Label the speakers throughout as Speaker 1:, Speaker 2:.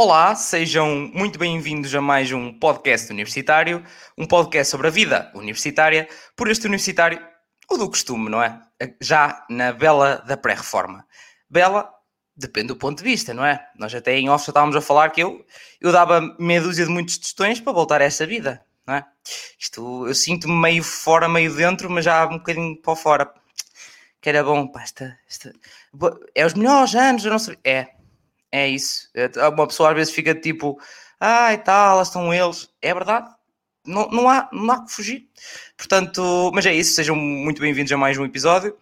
Speaker 1: Olá, sejam muito bem-vindos a mais um podcast universitário, um podcast sobre a vida universitária, por este universitário, o do costume, não é? Já na bela da pré-reforma. Bela, depende do ponto de vista, não é? Nós até em off já estávamos a falar que eu, eu dava meia dúzia de muitos tostões para voltar a essa vida, não é? Isto, eu sinto-me meio fora, meio dentro, mas já um bocadinho para fora. Que era bom, pá, esta, esta, é os melhores anos, eu não sei. É, é isso. É, uma pessoa às vezes fica tipo, ah, tal, lá estão eles. É verdade. Não, não, há, não há que fugir. Portanto, mas é isso. Sejam muito bem-vindos a mais um episódio.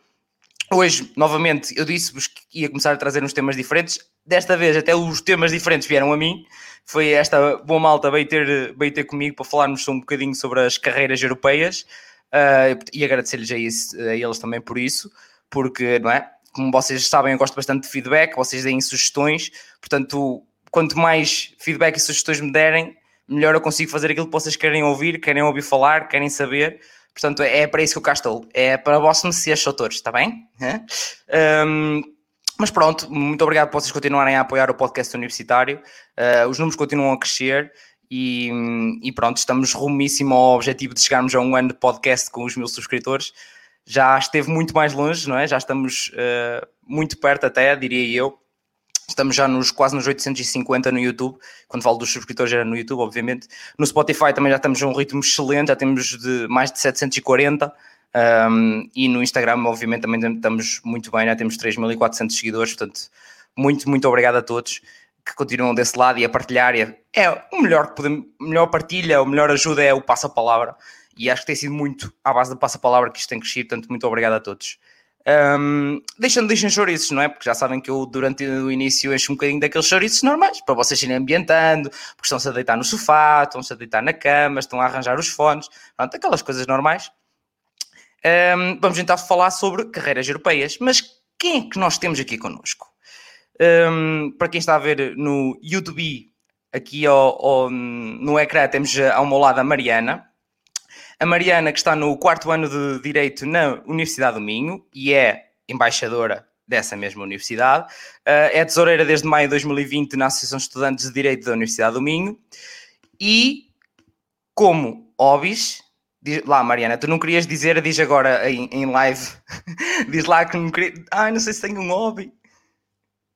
Speaker 1: Hoje, novamente, eu disse-vos que ia começar a trazer uns temas diferentes. Desta vez, até os temas diferentes vieram a mim. Foi esta boa malta veio ter, veio ter comigo para falarmos um bocadinho sobre as carreiras europeias. Uh, e agradecer-lhes a, a eles também por isso, porque, não é? Como vocês sabem, eu gosto bastante de feedback, vocês deem sugestões, portanto, quanto mais feedback e sugestões me derem, melhor eu consigo fazer aquilo que vocês querem ouvir, querem ouvir falar, querem saber. Portanto, é para isso que eu cá estou. É para vós me ser autores, está bem? Um, mas pronto, muito obrigado por vocês continuarem a apoiar o podcast universitário. Uh, os números continuam a crescer e, e, pronto, estamos rumíssimo ao objetivo de chegarmos a um ano de podcast com os mil subscritores já esteve muito mais longe, não é? Já estamos uh, muito perto até, diria eu. Estamos já nos quase nos 850 no YouTube. Quando falo dos subscritores era no YouTube, obviamente. No Spotify também já estamos a um ritmo excelente, já temos de mais de 740. Um, e no Instagram, obviamente, também estamos muito bem, já temos 3.400 seguidores. Portanto, muito, muito obrigado a todos que continuam desse lado e a partilhar. É o melhor melhor partilha, o melhor ajuda é o passo-a-palavra e acho que tem sido muito à base da passa-palavra que isto tem crescido, portanto, muito obrigado a todos. Um, deixando, deixem chouriços, não é? Porque já sabem que eu durante o início encho um bocadinho daqueles chouriços normais, para vocês irem ambientando, porque estão-se a deitar no sofá, estão-se a deitar na cama, estão a arranjar os fones, pronto, aquelas coisas normais. Um, vamos então falar sobre carreiras europeias, mas quem é que nós temos aqui connosco? Um, para quem está a ver no YouTube, aqui ao, ao, no ecrã temos ao meu lado a Mariana, a Mariana, que está no quarto ano de Direito na Universidade do Minho e é embaixadora dessa mesma universidade, uh, é tesoureira desde maio de 2020 na Associação de Estudantes de Direito da Universidade do Minho e, como hobbies, diz, lá Mariana, tu não querias dizer, diz agora em, em live, diz lá que não queria, ai, não sei se tenho um hobby.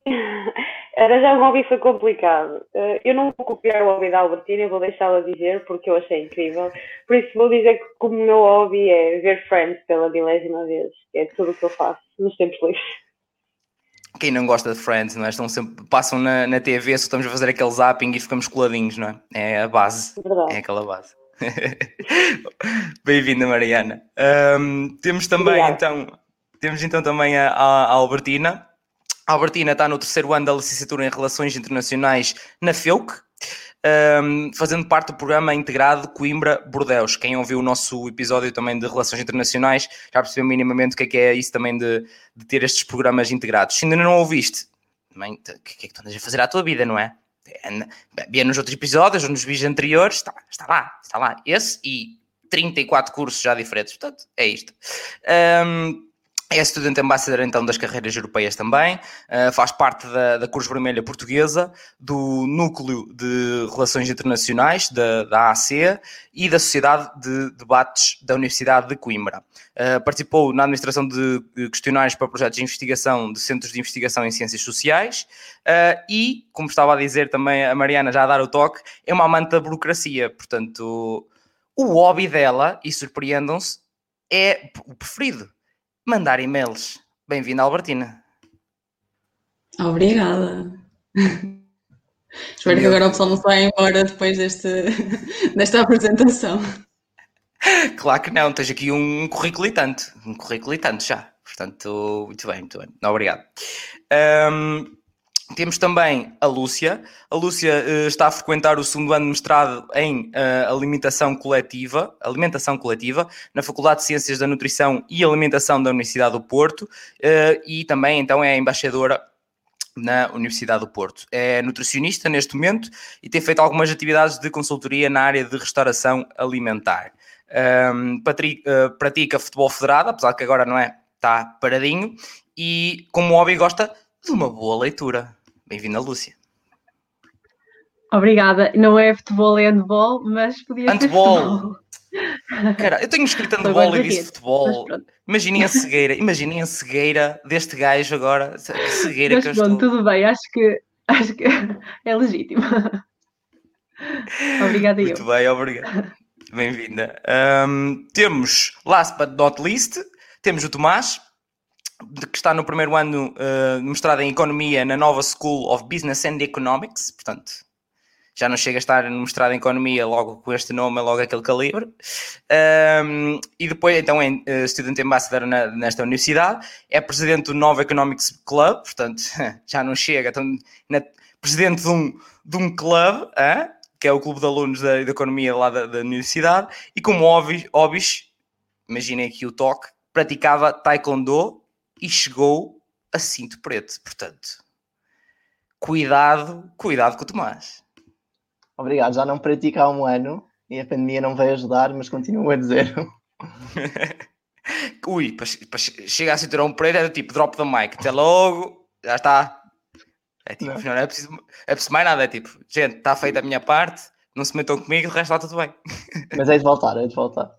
Speaker 2: Arranjar um hobby foi complicado. Uh, eu não vou copiar o hobby da Albertina, eu vou deixá-la dizer porque eu achei incrível. Por isso vou dizer que como o meu hobby é ver Friends pela milésima vez. É tudo o que eu faço nos tempos livres.
Speaker 1: Quem não gosta de Friends, não é? Estão sempre, passam na, na TV, só estamos a fazer aquele zapping e ficamos coladinhos, não é? É a base. Verdade. É aquela base. Bem-vinda, Mariana. Um, temos também, Obrigada. então, temos então também a, a Albertina. A Albertina está no terceiro ano da licenciatura em Relações Internacionais na FEUC, um, fazendo parte do programa integrado Coimbra-Bordeus. Quem ouviu o nosso episódio também de Relações Internacionais já percebeu minimamente o que é, que é isso também de, de, ter estes programas integrados. Se ainda não ouviste, também, o que é que tu andas a fazer à tua vida, não é? Via nos outros episódios ou nos vídeos anteriores, está, está lá, está lá. Esse e 34 cursos já diferentes. Portanto, é isto. Um, é estudante embaixador então das carreiras europeias também, uh, faz parte da, da Cruz Vermelha Portuguesa, do Núcleo de Relações Internacionais da, da AC e da Sociedade de Debates da Universidade de Coimbra. Uh, participou na administração de questionários para projetos de investigação de centros de investigação em ciências sociais. Uh, e, como estava a dizer também a Mariana já a dar o toque, é uma amante da burocracia, portanto o hobby dela, e surpreendam-se, é o preferido mandar e-mails. Bem-vinda, Albertina.
Speaker 3: Obrigada. Espero que agora o pessoal não saia embora depois deste, desta apresentação.
Speaker 1: Claro que não, tens aqui um currículo e tanto, um currículo e tanto já. Portanto, muito bem, muito bem. Obrigado. Um, temos também a Lúcia. A Lúcia uh, está a frequentar o segundo ano de mestrado em uh, alimentação coletiva, alimentação coletiva, na Faculdade de Ciências da Nutrição e Alimentação da Universidade do Porto, uh, e também então é embaixadora na Universidade do Porto. É nutricionista neste momento e tem feito algumas atividades de consultoria na área de restauração alimentar. Um, Patrick, pratica futebol federado, apesar que agora não é, está paradinho, e como hobby gosta de uma boa leitura. Bem-vinda, Lúcia.
Speaker 3: Obrigada. Não é futebol, é handball, mas podia
Speaker 1: Handball.
Speaker 3: ser futebol.
Speaker 1: Cara, eu tenho escrito handball e disse futebol. Imaginem a cegueira, imaginem a cegueira deste gajo agora. Que cegueira
Speaker 3: mas
Speaker 1: que eu
Speaker 3: pronto,
Speaker 1: estou.
Speaker 3: tudo bem. Acho que, acho que é legítimo. Obrigada eu.
Speaker 1: Muito bem, obrigado. Bem-vinda. Ahm, temos, last but not least, temos o Tomás, que está no primeiro ano ah, de mestrado em Economia na nova School of Business and Economics, portanto, já não chega a estar no mestrado em Economia logo com este nome, é logo aquele calibre. Ahm, e depois, então, é eh, Student Ambassador na- nesta universidade, é presidente do Nova Economics Club, portanto, já não chega, então, na- presidente de um, de um clube, hã? que é o Clube de Alunos da, da Economia lá da, da Universidade, e como hobbies, hobbies, imaginem aqui o toque, praticava Taekwondo e chegou a cinto preto. Portanto, cuidado, cuidado com o Tomás.
Speaker 4: Obrigado, já não pratico há um ano e a pandemia não veio ajudar, mas continuo a dizer.
Speaker 1: Ui, para, para chegar a cinturão preto era tipo drop the mic, até logo, já está. É tipo,
Speaker 4: Não.
Speaker 1: não, é, preciso, é preciso mais nada, é tipo, gente, está feita a minha parte, não se metam comigo, o resto está tudo bem.
Speaker 4: Mas é de voltar, é de voltar.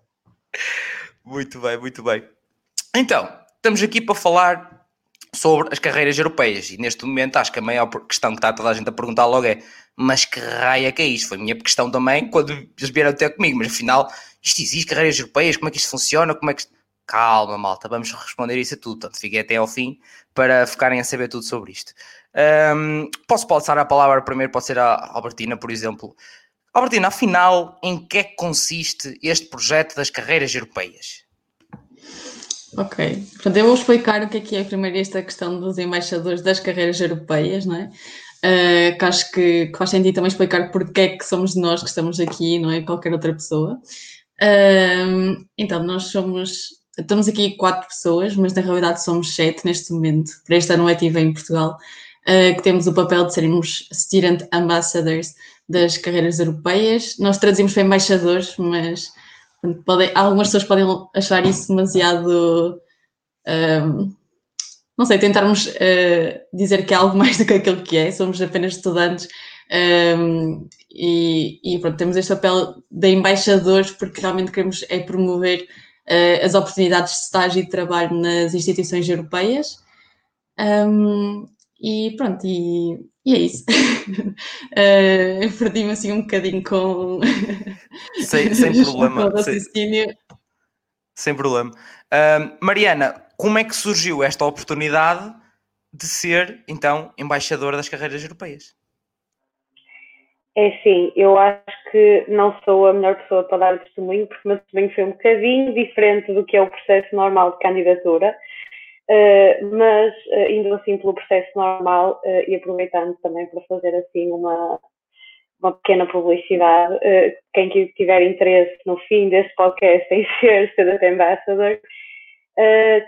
Speaker 1: Muito bem, muito bem. Então, estamos aqui para falar sobre as carreiras europeias e neste momento acho que a maior questão que está toda a gente a perguntar logo é mas que raio é que é isto? Foi a minha questão também quando eles vieram até comigo, mas afinal isto existe, carreiras europeias, como é que isto funciona, como é que... Calma malta, vamos responder isso a tudo, portanto fiquei até ao fim para ficarem a saber tudo sobre isto. Ahm, posso passar a palavra primeiro, pode ser a Albertina, por exemplo. Albertina, afinal, em que é que consiste este projeto das carreiras europeias?
Speaker 3: Ok, portanto, eu vou explicar o que é que é primeiro esta questão dos embaixadores das carreiras europeias, não é? Eh, que acho que, que faz sentido também explicar porque é que somos nós que estamos aqui, não é qualquer outra pessoa. Ahm, então, nós somos, estamos aqui quatro pessoas, mas na realidade somos sete neste momento, para este ano letivo em Portugal, eh, que temos o papel de sermos Student Ambassadors das carreiras europeias. Nós traduzimos para embaixadores, mas Podem- algumas pessoas podem achar isso demasiado. ahm, não sei, tentarmos ah, dizer que é algo mais do que aquilo que é, somos apenas estudantes ahm, e, e pronto, temos este papel de embaixadores porque realmente queremos é promover ah, as oportunidades de estágio e de trabalho nas instituições europeias. Ahm, e pronto, e, e é isso. Ah, eu perdi-me assim um bocadinho com.
Speaker 1: Sem, sem problema. Sem, sem problema. Ahm, Mariana, como é que surgiu esta oportunidade de ser, então, embaixadora das carreiras europeias?
Speaker 2: É assim, eu acho que não sou a melhor pessoa para dar o testemunho, porque o meu testemunho foi um bocadinho diferente do que é o processo normal de candidatura, eh, mas eh, indo assim pelo processo normal eh, e aproveitando também para fazer assim uma, uma pequena publicidade, quem que tiver interesse no fim deste podcast em ser Student Ambassador,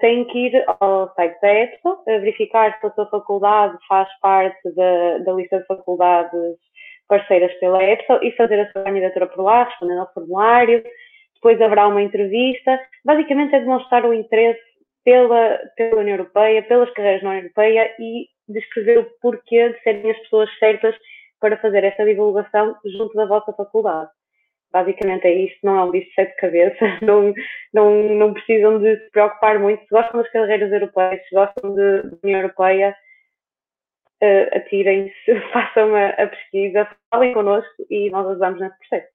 Speaker 2: tem que ir ao site da EPSO, verificar se a sua faculdade faz parte da, da lista de faculdades parceiras pela EPSO e fazer a sua candidatura por lá, respondendo ao formulário. Depois haverá uma entrevista. Basicamente é demonstrar o interesse pela, pela União Europeia, pelas carreiras na União Europeia e descrever o porquê de serem as pessoas certas para fazer essa divulgação junto da vossa faculdade. Basicamente é isto, não é um bicho de sete cabeças, não, não, não precisam de se preocupar muito. Se gostam das carreiras europeias, se gostam da União Europeia, eh, atirem-se, façam a, a pesquisa, falem connosco e nós ajudamos nesse processo.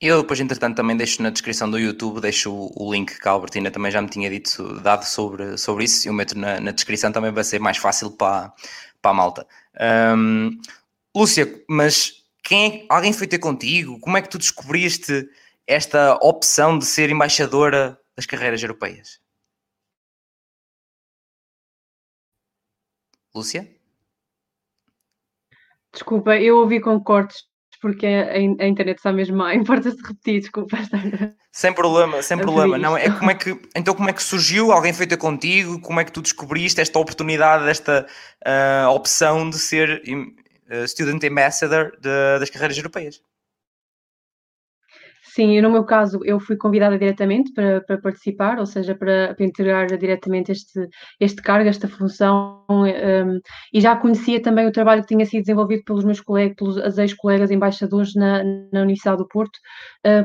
Speaker 1: Eu depois, entretanto, também deixo na descrição do YouTube, deixo o, o link que a Albertina também já me tinha dito, dado sobre, sobre isso, e eu meto na, na descrição também vai ser mais fácil para, para a malta. Ahm, Lúcia, mas quem é- alguém foi ter contigo? Como é que tu descobriste esta opção de ser embaixadora das carreiras europeias? Lúcia?
Speaker 3: Desculpa, eu ouvi com cortes porque a, internet está mesmo má. Importa-se repetir, desculpa.
Speaker 1: Sem problema, sem problema.
Speaker 3: vi
Speaker 1: Não, é como é que, então como é que surgiu? Alguém foi ter contigo? Como é que tu descobriste esta oportunidade, esta ah, opção de ser ah, Student Ambassador de- das carreiras europeias?
Speaker 5: Sim, no meu caso eu fui convidada diretamente para, para participar, ou seja, para, para integrar diretamente este, este cargo, esta função, um, e já conhecia também o trabalho que tinha sido desenvolvido pelos meus colegas, pelos ex-colegas embaixadores na, na Universidade do Porto,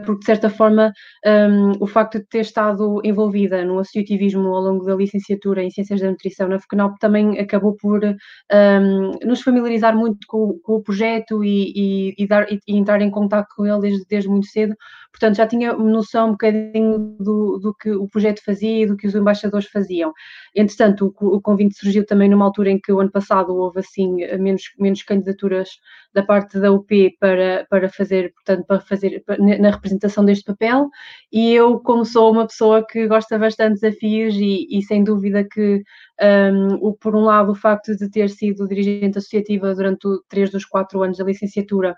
Speaker 5: porque de certa forma um, o facto de ter estado envolvida no associativismo ao longo da licenciatura em Ciências da Nutrição na FECNOP também acabou por um, nos familiarizar muito com, com o projeto e, e, e dar, e, entrar em contato com ele desde, desde muito cedo. Portanto, já tinha noção um bocadinho do, do que o projeto fazia e do que os embaixadores faziam. Entretanto, o, o convite surgiu também numa altura em que o ano passado houve assim menos, menos candidaturas da parte da UP para, para fazer, portanto, para fazer na representação deste papel. E eu, como sou uma pessoa que gosta bastante de desafios e, e sem dúvida que um, o, por um lado, o facto de ter sido dirigente associativa durante três dos quatro anos da licenciatura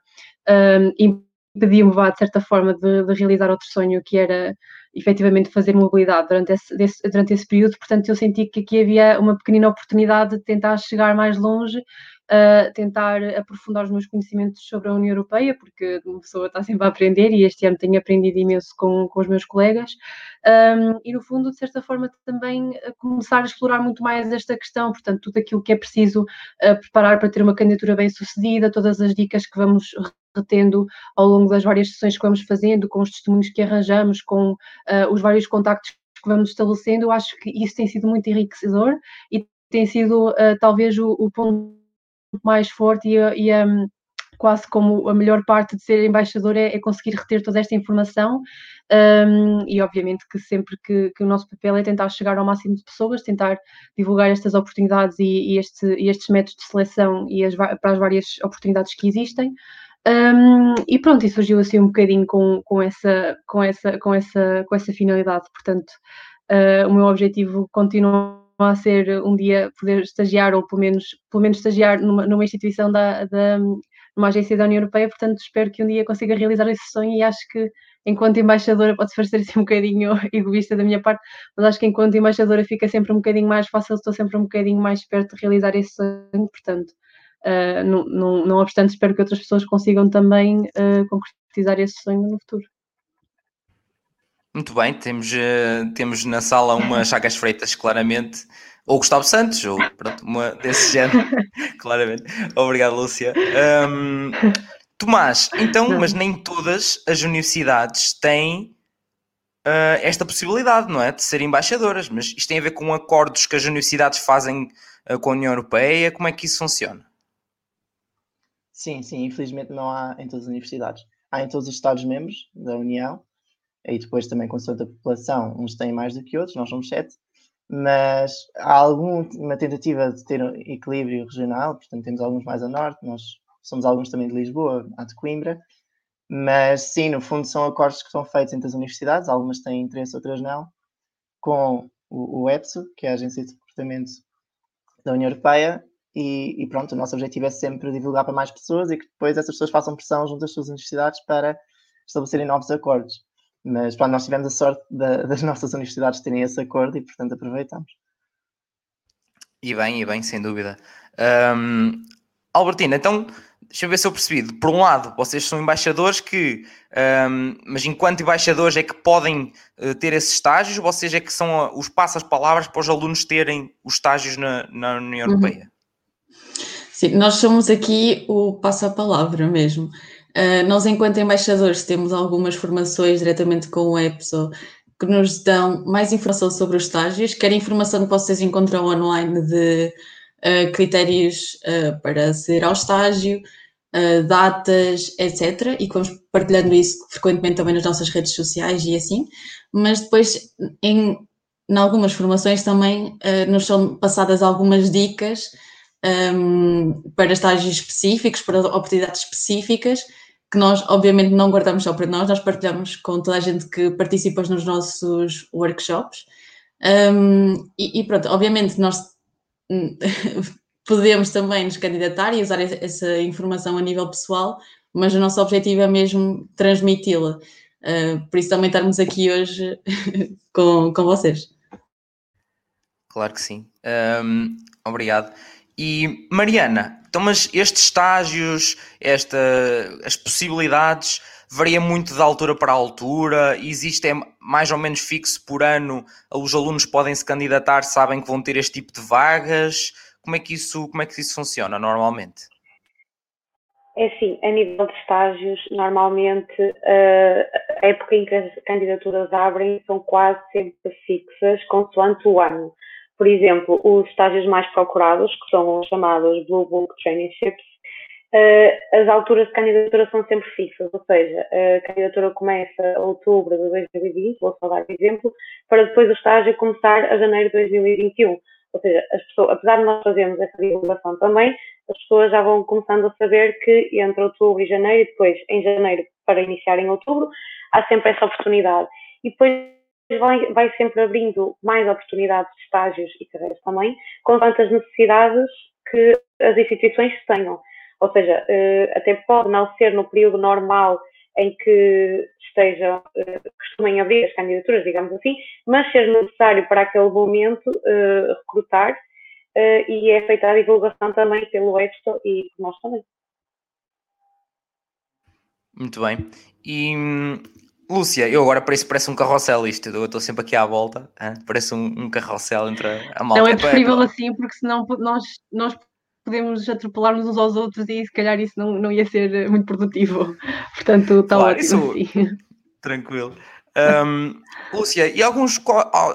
Speaker 5: um, impediu-me, de certa forma, de, de, realizar outro sonho que era efetivamente fazer mobilidade durante esse, desse, durante esse período. Portanto, eu senti que aqui havia uma pequenina oportunidade de tentar chegar mais longe uh, tentar aprofundar os meus conhecimentos sobre a União Europeia, porque uma pessoa está sempre a aprender e este ano tenho aprendido imenso com, com os meus colegas. Um, e no fundo, de certa forma, também começar a explorar muito mais esta questão, portanto, tudo aquilo que é preciso uh, preparar para ter uma candidatura bem sucedida, todas as dicas que vamos retendo ao longo das várias sessões que vamos fazendo, com os testemunhos que arranjamos, com uh, os vários contactos que vamos estabelecendo, eu acho que isso tem sido muito enriquecedor e tem sido uh, talvez o, o ponto mais forte e, e um, quase como a melhor parte de ser embaixador é, é conseguir reter toda esta informação um, e obviamente que sempre que, que, o nosso papel é tentar chegar ao máximo de pessoas, tentar divulgar estas oportunidades e, e, este, e estes métodos de seleção e as, para as várias oportunidades que existem. Um, e pronto, e surgiu assim um bocadinho com, com, essa, com, essa, com, essa, com essa finalidade. Portanto, uh, o meu objetivo continua a ser um dia poder estagiar ou pelo menos, pelo menos estagiar numa, numa instituição da, da numa agência da União Europeia, portanto espero que um dia consiga realizar esse sonho. E acho que enquanto embaixadora pode parecer assim um bocadinho egoísta da minha parte, mas acho que enquanto embaixadora fica sempre um bocadinho mais fácil, estou sempre um bocadinho mais perto de realizar esse sonho, portanto uh, não, não, não obstante espero que outras pessoas consigam também uh, concretizar esse sonho no futuro.
Speaker 1: Muito bem, temos, uh, temos na sala uma Chagas Freitas, claramente, ou Gustavo Santos, ou pronto, uma desse género, claramente. Obrigado, Lúcia. Um, Tomás, então, mas nem todas as universidades têm esta possibilidade, não é? De ser embaixadoras, mas isto tem a ver com acordos que as universidades fazem com a União Europeia, como é que isso funciona?
Speaker 4: Sim, sim, infelizmente não há em todas as universidades. Há em todos os Estados-membros da União, e depois também com a população, uns têm mais do que outros, nós somos sete, mas há alguma tentativa de ter um equilíbrio regional, portanto temos alguns mais a norte, nós somos alguns também de Lisboa, há de Coimbra, mas sim, no fundo são acordos que são feitos entre as universidades, algumas têm interesse, outras não, com o, o EPSO, que é a Agência de Comportamento da União Europeia, e, e, pronto, o nosso objetivo é sempre divulgar para mais pessoas e que depois essas pessoas façam pressão junto às suas universidades para estabelecerem novos acordos. Mas pronto, nós tivemos a sorte da, das nossas universidades terem esse acordo e, portanto, aproveitamos.
Speaker 1: E bem, e bem, sem dúvida. Um, Albertina, então, deixa eu ver se eu percebi. Por um lado, vocês são embaixadores que, um, mas enquanto embaixadores é que podem uh, ter esses estágios, vocês é que são uh, os passas-palavras para os alunos terem os estágios na, na União uhum. Europeia?
Speaker 3: Sim, nós somos aqui o passa-palavra mesmo. Uh, nós, enquanto embaixadores, temos algumas formações diretamente com o EPSO que nos dão mais informação sobre os estágios, quer informação que vocês encontram online de uh, critérios uh, para aceder ao estágio, datas, etc. E vamos partilhando isso frequentemente também nas nossas redes sociais e assim. Mas depois, em, em algumas formações também nos são passadas algumas dicas um, para estágios específicos, para oportunidades específicas, que nós obviamente não guardamos só para nós, nós partilhamos com toda a gente que participa nos nossos workshops. Um, e, e, pronto, obviamente nós podemos também nos candidatar e usar essa informação a nível pessoal, mas o nosso objetivo é mesmo transmiti-la. Uh, por isso também estarmos aqui hoje com, com vocês.
Speaker 1: Claro que sim. Um, obrigado. E Mariana, então, mas estes estágios, esta, as possibilidades varia muito da altura para a altura, existe é mais ou menos fixo por ano, os alunos podem se candidatar, sabem que vão ter este tipo de vagas, como é que isso, como é que isso funciona normalmente?
Speaker 2: É assim, a nível de estágios, normalmente uh, a época em que as candidaturas abrem são quase sempre fixas, consoante o ano. Por exemplo, os estágios mais procurados, que são os chamados Blue Book Traineeships, uh, as alturas de candidatura são sempre fixas, ou seja, a candidatura começa outubro de 2020, vou só dar exemplo, para depois o estágio começar a janeiro de 2021. Ou seja, as pessoas, apesar de nós fazermos essa divulgação também, as pessoas já vão começando a saber que entre outubro e janeiro, e depois em janeiro para iniciar em outubro, há sempre essa oportunidade. E depois vai, vai sempre abrindo mais oportunidades de estágios e carreiras também, com tantas necessidades que as instituições tenham. Ou seja, eh, até pode não ser no período normal em que estejam, eh, costumem abrir as candidaturas, digamos assim, mas ser necessário para aquele momento eh, recrutar e é feita a divulgação também pelo EFSO e por nós também.
Speaker 1: Muito bem. E Lúcia, eu agora parece, parece um carrossel isto, eu estou sempre aqui à volta, hein? parece um, um carrossel entre a malta.
Speaker 5: Não é preferível assim, porque senão nós, nós podemos atropelar-nos uns aos outros e se calhar isso não, não ia ser muito produtivo. Portanto, está claro, ótimo. Isso... Assim.
Speaker 1: Tranquilo. Um, Lúcia, e alguns,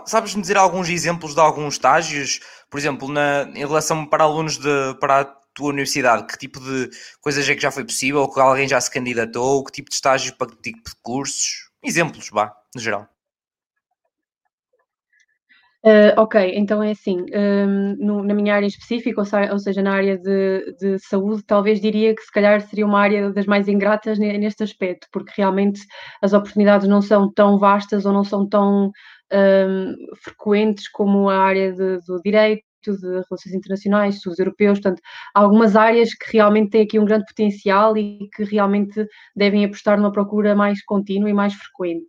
Speaker 1: sabes-me dizer alguns exemplos de alguns estágios, por exemplo, na, em relação para alunos de, para a tua universidade, que tipo de coisas é que já foi possível, ou que alguém já se candidatou, que tipo de estágios para que tipo de cursos? Exemplos, vá, no geral.
Speaker 5: Uh, ok, então é assim, um, no, na minha área específica, ou, ou seja, na área de, de, saúde, talvez diria que se calhar seria uma área das mais ingratas neste aspecto, porque realmente as oportunidades não são tão vastas ou não são tão um, frequentes como a área de, do direito, de relações internacionais, estudos europeus, portanto, algumas áreas que realmente têm aqui um grande potencial e que realmente devem apostar numa procura mais contínua e mais frequente.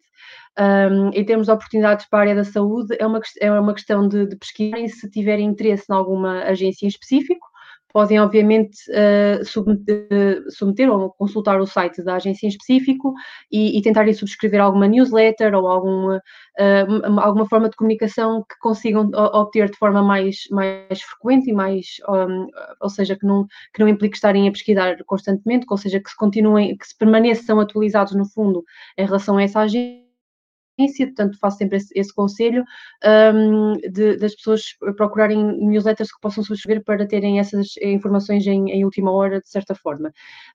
Speaker 5: Um, em termos de oportunidades para a área da saúde, é uma, é uma questão de, de e se tiverem interesse em alguma agência em específico, podem obviamente uh, submeter, submeter, ou consultar o site da agência em específico e, e tentarem subscrever alguma newsletter ou alguma, uh, alguma forma de comunicação que consigam obter de forma mais, mais frequente e mais, um, ou seja, que não, que não implique estarem a pesquisar constantemente, ou seja, que se continuem, que se permaneçam atualizados no fundo em relação a essa agência portanto faço sempre esse, esse conselho um, de, das pessoas procurarem newsletters que possam subscrever para terem essas informações em, em última hora, de certa forma.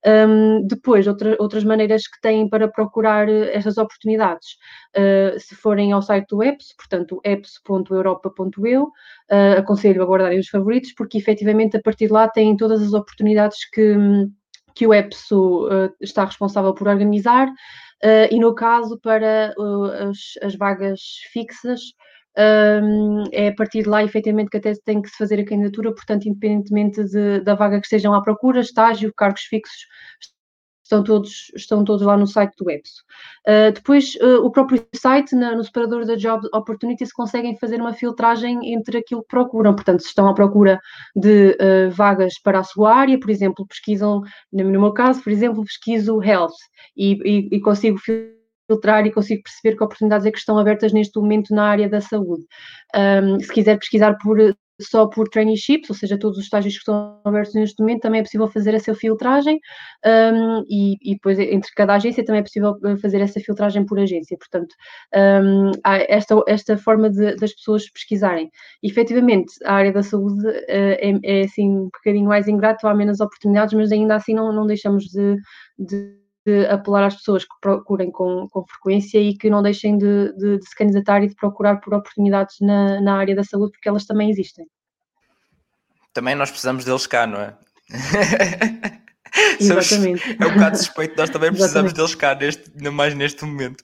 Speaker 5: Um, depois, outra, outras maneiras que têm para procurar estas oportunidades, uh, se forem ao site do EPS, portanto, eps.europa.eu, uh, aconselho a guardarem os favoritos, porque efetivamente a partir de lá têm todas as oportunidades que que o EPSO uh, está responsável por organizar, Uh, e no caso para uh, as, as, vagas fixas, um, é a partir de lá, efetivamente, que até tem que se fazer a candidatura, portanto, independentemente de, da vaga que estejam à procura, estágio, cargos fixos, estão todos, estão todos lá no site do EPSO. Uh, depois, uh, o próprio site, na, no separador da Job Opportunities, conseguem fazer uma filtragem entre aquilo que procuram. Portanto, se estão à procura de uh, vagas para a sua área, por exemplo, pesquisam, no meu caso, por exemplo, pesquiso Health e, e, e consigo filtrar e consigo perceber que oportunidades é que estão abertas neste momento na área da saúde. Um, se quiser pesquisar por só por traineeships, ou seja, todos os estágios que estão abertos neste momento, também é possível fazer essa filtragem um, e, e, depois entre cada agência também é possível eh, fazer essa filtragem por agência. Portanto, um, há esta, esta forma de, das pessoas pesquisarem. E, efetivamente, a área da saúde uh, é, é, assim um bocadinho mais ingrato, há menos oportunidades, mas ainda assim não, não deixamos de, de de apelar às pessoas que procurem com, com frequência e que não deixem de, de, de, se candidatar e de procurar por oportunidades na, na área da saúde, porque elas também existem.
Speaker 1: Também nós precisamos deles cá, não é?
Speaker 5: Exatamente.
Speaker 1: é um bocado suspeito, nós também precisamos deles cá, neste, ainda mais neste momento.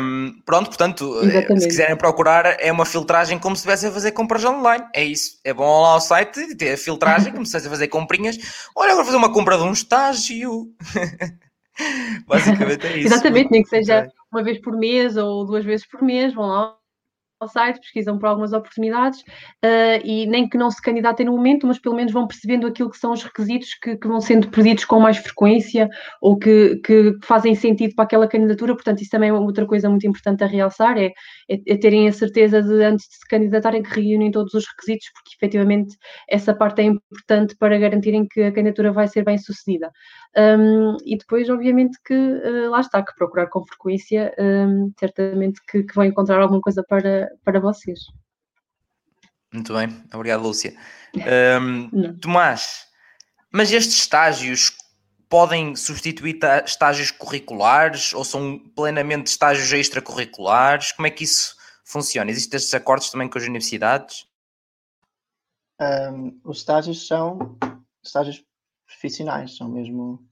Speaker 1: Um, pronto, portanto, eh, Exatamente. se quiserem procurar, é uma filtragem como se estivessem a fazer compras online. É isso. É bom lá ao site ter a filtragem, como se estivessem a fazer comprinhas. Olha, agora fazer uma compra de um estágio. Basicamente é isso.
Speaker 5: Exatamente, nem que seja uma vez por mês ou duas vezes por mês, vão lá ao site, pesquisam por algumas oportunidades uh, e nem que não se candidatem no momento, mas pelo menos vão percebendo aquilo que são os requisitos que, que vão sendo pedidos com mais frequência ou que, que, fazem sentido para aquela candidatura. Portanto, isso também é outra coisa muito importante a realçar, é, é, é terem a certeza de, antes de se candidatarem, que reúnem todos os requisitos, porque efetivamente essa parte é importante para garantirem que a candidatura vai ser bem sucedida. Um, e depois, obviamente, que uh, lá está, que procurar com frequência, um, certamente que, que vão encontrar alguma coisa para, para vocês.
Speaker 1: Muito bem, obrigado, Lúcia. Um, Tomás, mas estes estágios podem substituir estágios curriculares ou são plenamente estágios extracurriculares? Como é que isso funciona? Existem estes acordos também com as universidades?
Speaker 4: Um, os estágios são estágios profissionais, são mesmo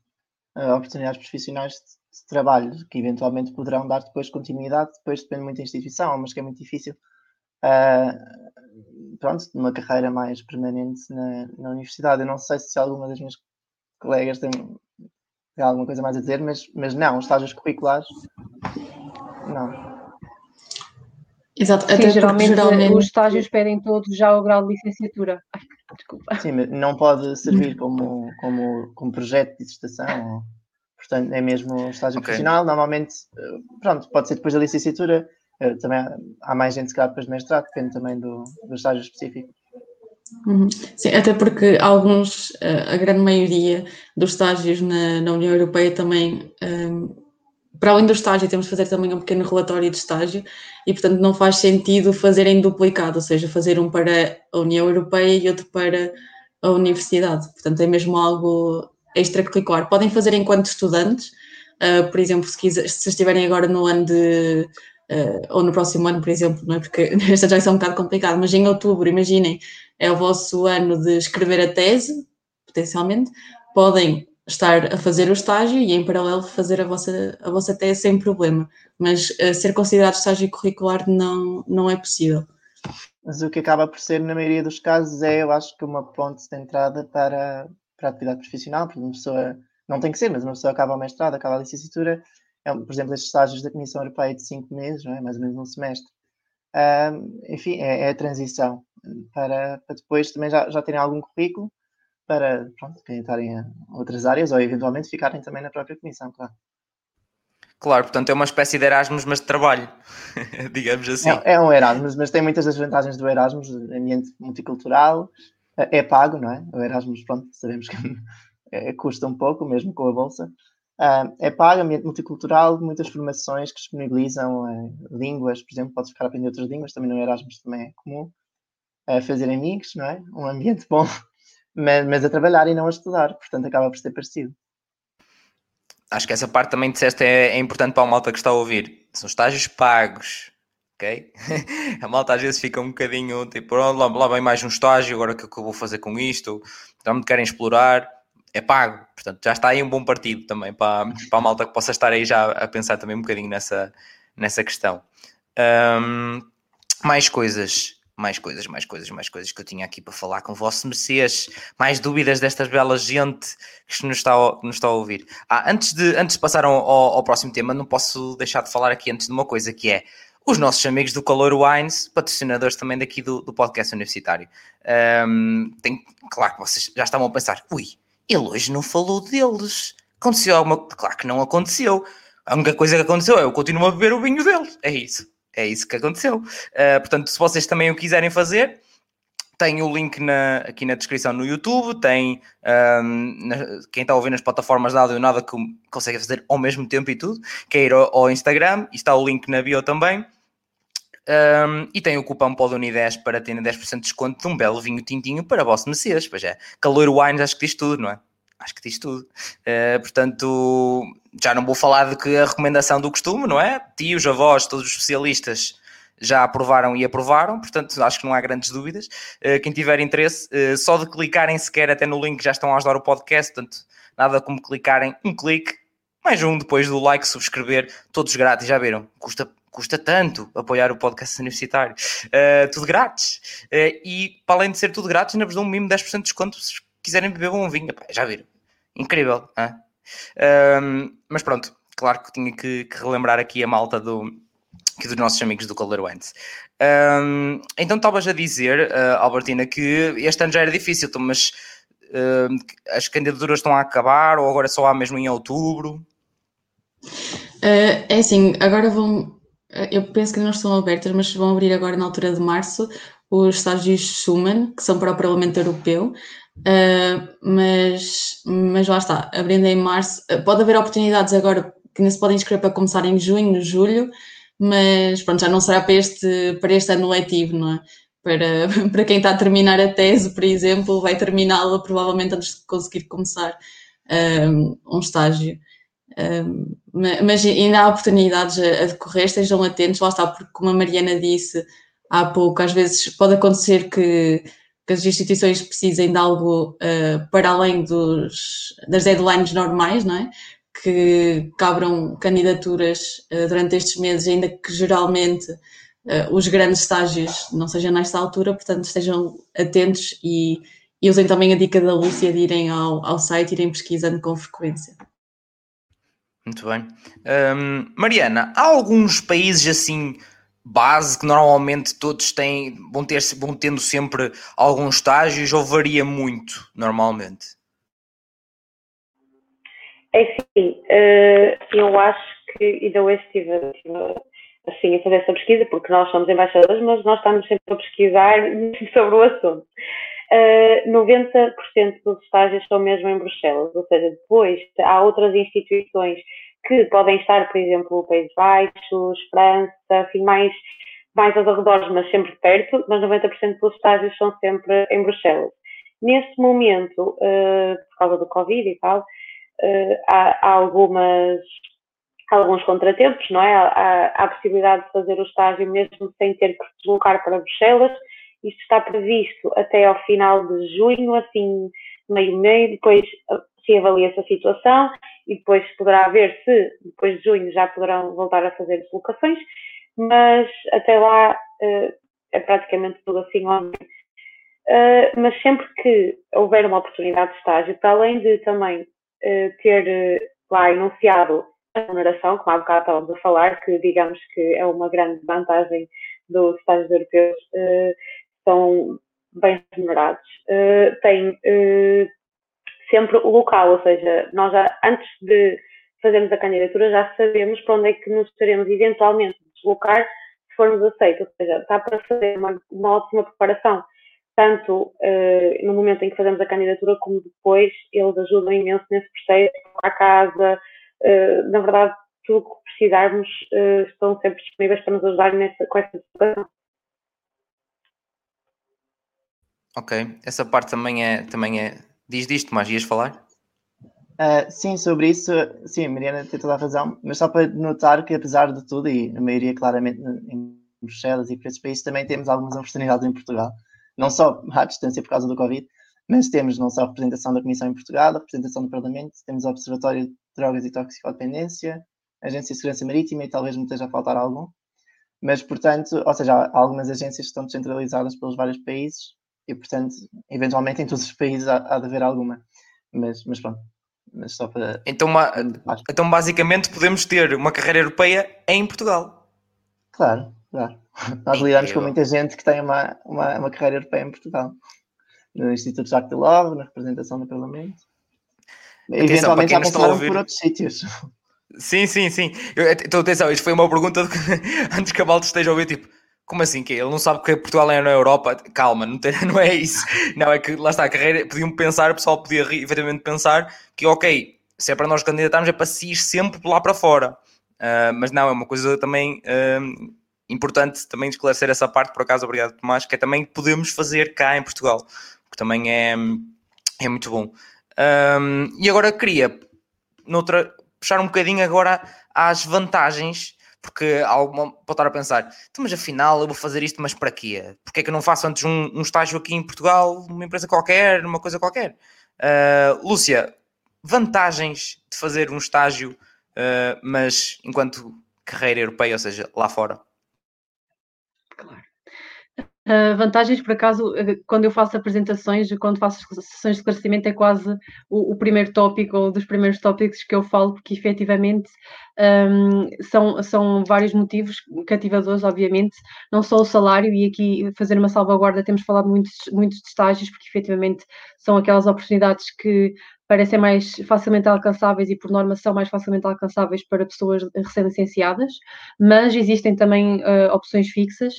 Speaker 4: uh, oportunidades profissionais de, trabalho que eventualmente poderão dar depois continuidade, depois depende muito da instituição, mas que é muito difícil. Uh, pronto, uma carreira mais permanente na, na, universidade. Eu não sei se alguma das minhas colegas tem, tem alguma coisa mais a dizer, mas, mas não, estágios curriculares, não.
Speaker 5: Exato, Sim, até geralmente, geralmente, os estágios pedem todos já o grau de licenciatura. Ai, desculpa.
Speaker 4: Sim, mas não pode servir como, como, como projeto de dissertação. Portanto, é mesmo um estágio okay. profissional. Normalmente, eh, pronto, pode ser depois da licenciatura. Eh, também há, há mais gente que calhar depois de mestrado, depende também do, do estágio específico.
Speaker 3: Uhum. Sim, até porque alguns, eh, a grande maioria dos estágios na, na União Europeia também um, para além do estágio, temos de fazer também um pequeno relatório de estágio e, portanto, não faz sentido fazer em duplicado, ou seja, fazer um para a União Europeia e outro para a universidade. Portanto, é mesmo algo extracurricular. Podem fazer enquanto estudantes, uh, por exemplo, se, quiser, se estiverem agora no ano de. Uh, ou no próximo ano, por exemplo, não é? porque esta já é um bocado complicado, mas em outubro, imaginem, é o vosso ano de escrever a tese, potencialmente, podem estar a fazer o estágio e em paralelo fazer a vossa, a vossa tese sem problema, mas uh, ser considerado estágio curricular não, não é possível.
Speaker 4: Mas o que acaba por ser, na maioria dos casos, é, eu acho que uma ponte de entrada para, para a atividade profissional, porque uma pessoa, não tem que ser, mas uma pessoa acaba o mestrado, acaba a licenciatura, é, por exemplo, estes estágios da Comissão Europeia de cinco meses, não é? mais ou menos um semestre. Um, enfim, é, é, a transição para, para depois também já, já terem algum currículo para pronto, candidatarem a outras áreas ou eventualmente ficarem também na própria comissão, claro.
Speaker 1: Claro, portanto é uma espécie de Erasmus, mas de trabalho, digamos assim.
Speaker 4: É, é, um Erasmus, mas tem muitas das vantagens do Erasmus, ambiente multicultural, é, é pago, não é? O Erasmus, pronto, sabemos que é, custa um pouco, mesmo com a bolsa. Uh, é pago, ambiente multicultural, muitas formações que disponibilizam uh, línguas, por exemplo, podes ficar a aprender outras línguas, também no Erasmus também é comum. Uh, fazer amigos, não é? Um ambiente bom mas, mas a trabalhar e não a estudar, portanto acaba por ser parecido.
Speaker 1: Acho que essa parte também disseste é, é importante para a malta que está a ouvir. São estágios pagos, ok? a malta às vezes fica um bocadinho tipo, lá, lá vem mais um estágio, agora o que, é que eu vou fazer com isto? Então me querem explorar, é pago. Portanto, já está aí um bom partido também para, para a malta que possa estar aí já a pensar também um bocadinho nessa, nessa questão. Um, mais coisas mais coisas, mais coisas, mais coisas que eu tinha aqui para falar com vossos mercês, mais dúvidas destas belas gente que nos está, a, nos está a ouvir. Ah, antes de, antes de passar ao, ao, próximo tema, não posso deixar de falar aqui antes de uma coisa que é os nossos amigos do Color Wines, patrocinadores também daqui do, do podcast universitário. Um, tem, claro que vocês já estavam a pensar, ui, ele hoje não falou deles. Aconteceu alguma Claro que não aconteceu. A única coisa que aconteceu é eu continuo a beber o vinho deles. É isso é isso que aconteceu. Uh, portanto, se vocês também o quiserem fazer, tem o link na, aqui na descrição no YouTube, tem um, na, quem está a ouvir nas plataformas de áudio nada que consegue fazer ao mesmo tempo e tudo, que é ir ao, ao Instagram, está o link na bio também. Um, e tem o cupom PODUNI10 para terem 10% de desconto de um belo vinho tintinho para vosso Messias. Pois é, Calor Wines acho que diz tudo, não é? Acho que diz tudo. Uh, portanto, já não vou falar de que a recomendação do costume, não é? Tios, avós, todos os especialistas já aprovaram e aprovaram, portanto acho que não há grandes dúvidas. Uh, quem tiver interesse, uh, só de clicarem sequer até no link já estão a ajudar o podcast, portanto nada como clicarem um clique, mais um depois do like, subscrever, todos grátis, já viram? Custa custa tanto apoiar o podcast universitário. Uh, tudo grátis. Uh, e para além de ser tudo grátis, ainda vos dão um mínimo 10% de desconto se quiserem beber um vinho. Já viram? Incrível. Um, mas pronto, claro que tinha que, que, relembrar aqui a malta do, aqui dos nossos amigos do Caldeirões. Um, então estavas a dizer, uh, Albertina, que este ano já era difícil, mas uh, as candidaturas estão a acabar ou agora só há mesmo em outubro?
Speaker 3: Uh, é assim, agora vão. Eu penso que não estão abertas, mas vão abrir agora na altura de março os estágios Schumann, que são para o Parlamento Europeu. Uh, mas, mas lá está, abrindo em março, pode haver oportunidades agora que ainda se podem inscrever para começar em junho, julho, mas pronto, já não será para este, para este ano letivo, não é? Para, para quem está a terminar a tese, por exemplo, vai terminá-la provavelmente antes de conseguir começar um, um estágio. Um, mas ainda há oportunidades a, a, decorrer, estejam atentos, lá está, porque como a Mariana disse há pouco, às vezes pode acontecer que, que as instituições precisem de algo uh, para além dos, das deadlines normais, não é? que cabram candidaturas uh, durante estes meses, ainda que geralmente uh, os grandes estágios não sejam nesta altura, portanto estejam atentos e, e usem também a dica da Lúcia de irem ao, ao site, irem pesquisando com frequência.
Speaker 1: Muito bem. Um, Mariana, há alguns países assim base que normalmente todos têm, vão, ter, vão tendo sempre alguns estágios ou varia muito normalmente?
Speaker 2: É sim, uh, eu acho que ainda hoje estive assim, a fazer essa pesquisa, porque nós somos embaixadores, mas nós estamos sempre a pesquisar sobre o assunto. Uh, 90% dos estágios estão mesmo em Bruxelas, ou seja, depois há outras instituições que podem estar, por exemplo, Países Baixos, França, assim, mais, mais aos arredores, mas sempre perto, mas 90% dos estágios são sempre em Bruxelas. Neste momento, uh, por causa do Covid e tal, uh, há, há, algumas alguns contratempos, não é? Há, há, a possibilidade de fazer o estágio mesmo sem ter que se deslocar para Bruxelas. Isto está previsto até ao final de junho, assim, meio-meio, depois ah, se avalia-se a situação e depois poderá ver se depois de junho já poderão voltar a fazer deslocações, mas até lá uh, é praticamente tudo assim online. Uh, mas sempre que houver uma oportunidade de estágio, para além de também uh, ter lá enunciado a remuneração, como há bocado estávamos a falar, que digamos que é uma grande vantagem dos estágios europeus, são bem remunerados. tem sempre o local, ou seja, nós já, antes de fazermos a candidatura já sabemos para onde é que nos estaremos eventualmente deslocar se formos aceitos, ou seja, está para fazer uma, uma ótima preparação, tanto uh, no momento em que fazemos a candidatura como depois, eles ajudam imenso nesse processo, a casa, uh, na verdade, tudo o que precisarmos uh, estão sempre disponíveis para nos ajudar nessa, com essa situação.
Speaker 1: Ok, essa parte também é, também é Diz disto, mas ias falar?
Speaker 4: Uh, sim, sobre isso, sim, a Mariana tem toda a razão, mas só para notar que apesar de tudo, e a maioria claramente em Bruxelas e por esses países, também temos algumas oportunidades em Portugal, não só à distância por causa do Covid, mas temos não só a representação da Comissão em Portugal, a representação do Parlamento, temos o Observatório de Drogas e Toxicodependência, a Agência de Segurança Marítima e talvez me esteja a faltar algum, mas portanto, ou seja, há algumas agências que estão descentralizadas pelos vários países e portanto, eventualmente em todos os países há, há de haver alguma. Mas, mas pronto, mas só para.
Speaker 1: Então, uma, então, basicamente, podemos ter uma carreira europeia em Portugal.
Speaker 4: Claro, claro. Nós lidamos com muita gente que tem uma, uma, uma carreira europeia em Portugal. No Instituto Jacques Delors, na representação do Parlamento. Atenção, Eventualmente já passaram ouvir... por outros sítios.
Speaker 1: Sim, sim, sim. Eu, então, atenção, isto foi uma pergunta de... antes que a Balto esteja a ouvir, tipo, como assim? Que ele não sabe que Portugal é na Europa? Calma, não, tem, não é isso. Não, é que lá está a carreira. Podiam pensar, o pessoal podia efetivamente pensar que, ok, se é para nós candidatarmos, é para se ir sempre lá para fora. Uh, mas não, é uma coisa também uh, importante também esclarecer essa parte, por acaso, obrigado Tomás, que é também podemos fazer cá em Portugal, que também é, é muito bom. Um, e agora queria noutra, puxar um bocadinho agora às vantagens porque alguma pode estar a pensar, então, mas afinal eu vou fazer isto, mas para quê? Porque é que eu não faço antes um, um estágio aqui em Portugal, numa empresa qualquer, numa coisa qualquer? Uh, Lúcia, vantagens de fazer um estágio, uh, mas enquanto carreira europeia, ou seja, lá fora?
Speaker 5: Claro. Uh, vantagens, por acaso, quando eu faço apresentações, quando faço sessões de esclarecimento, é quase o, o primeiro tópico ou dos primeiros tópicos que eu falo, porque efetivamente um, são, são vários motivos cativadores, obviamente, não só o salário, e aqui fazer uma salvaguarda, temos falado muitos, muitos de estágios, porque efetivamente são aquelas oportunidades que parecem mais facilmente alcançáveis e, por norma, são mais facilmente alcançáveis para pessoas recém-licenciadas, mas existem também uh, opções fixas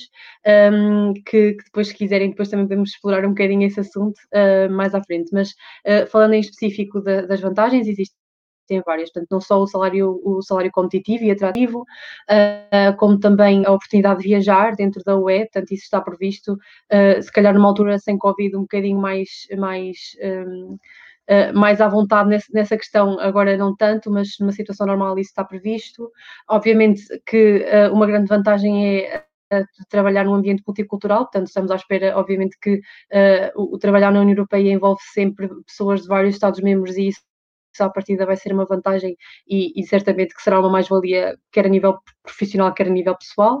Speaker 5: um, que, que, depois, se quiserem, depois também podemos explorar um bocadinho esse assunto uh, mais à frente. Mas, uh, falando em específico de, das vantagens, existem várias, portanto, não só o salário, o salário competitivo e atrativo, uh, como também a oportunidade de viajar dentro da UE, portanto, isso está previsto, uh, se calhar numa altura sem Covid um bocadinho mais, mais um, uh, mais à vontade nessa questão, agora não tanto, mas numa situação normal isso está previsto. Obviamente que uh, uma grande vantagem é de trabalhar num ambiente multicultural, portanto estamos à espera, obviamente, que uh, o, o, trabalhar na União Europeia envolve sempre pessoas de vários Estados-membros e isso à partida vai ser uma vantagem e, e certamente que será uma mais-valia quer a nível profissional, quer a nível pessoal.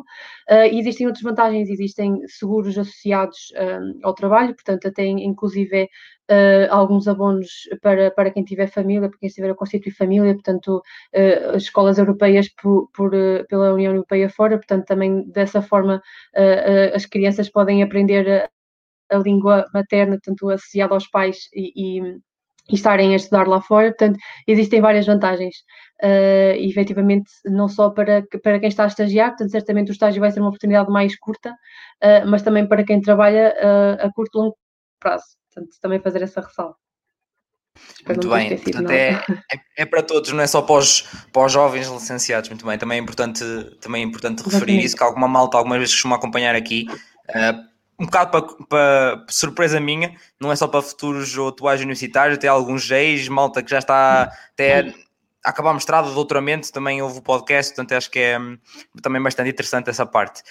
Speaker 5: Uh, existem outras vantagens, existem seguros associados um, ao trabalho, portanto até inclusive uh, alguns abonos para, para quem tiver família, para quem estiver a constituir família, portanto uh, escolas europeias por, por pela União Europeia fora, portanto também dessa forma as crianças podem aprender a, a língua materna, tanto associada aos pais e e estarem a estudar lá fora. Portanto, existem várias vantagens, uh, efetivamente, não só para, para quem está a estagiar, portanto, certamente o estágio vai ser uma oportunidade mais curta, uh, mas também para quem trabalha uh, a curto e longo prazo. Portanto, também fazer essa ressalva.
Speaker 1: Muito bem, portanto, é, é, é, para todos, não é só para os, para os jovens licenciados, muito bem, também é importante, também é importante referir isso, que alguma malta algumas vezes costuma acompanhar aqui, uh, um bocado para, para, surpresa minha, não é só para futuros ou atuais universitários, até alguns geis, malta que já está até a acabar mestrado, doutoramento, também houve o podcast, portanto acho que é hum, também bastante interessante essa parte.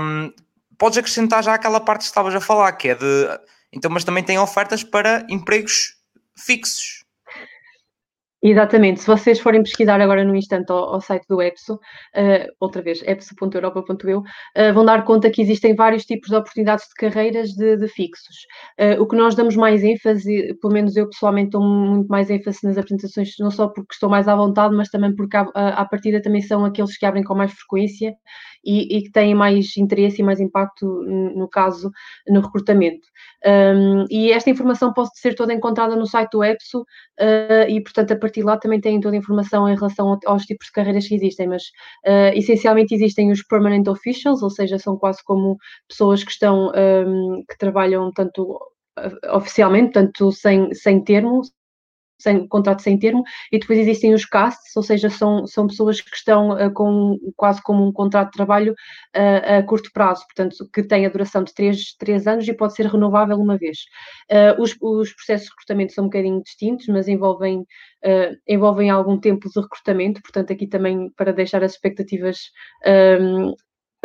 Speaker 1: Um, podes acrescentar já aquela parte que estavas a falar, que é de. Então, mas também tem ofertas para empregos fixos.
Speaker 5: Exatamente, se vocês forem pesquisar agora no instante ao, ao site do EPSO, uh, outra vez, epso.europa.eu, uh, vão dar conta que existem vários tipos de oportunidades de carreiras de, de fixos. Uh, o que nós damos mais ênfase, pelo menos eu pessoalmente dou muito mais ênfase nas apresentações, não só porque estou mais à vontade, mas também porque à, à partida também são aqueles que abrem com mais frequência e, e, que têm mais interesse e mais impacto, no caso, no recrutamento. Um, e esta informação pode ser toda encontrada no site do EPSO uh, e, portanto, a partir de lá também têm toda a informação em relação aos tipos de carreiras que existem, mas uh, essencialmente existem os permanent officials, ou seja, são quase como pessoas que estão, um, que trabalham tanto oficialmente, tanto sem, sem termo, sem, contrato sem termo, e depois existem os casts, ou seja, são, são pessoas que estão uh, com quase como um contrato de trabalho uh, a curto prazo, portanto, que tem a duração de três, três anos e pode ser renovável uma vez. Uh, os, os processos de recrutamento são um bocadinho distintos, mas envolvem, envolvem algum tempo de recrutamento, portanto, aqui também para deixar as expectativas um,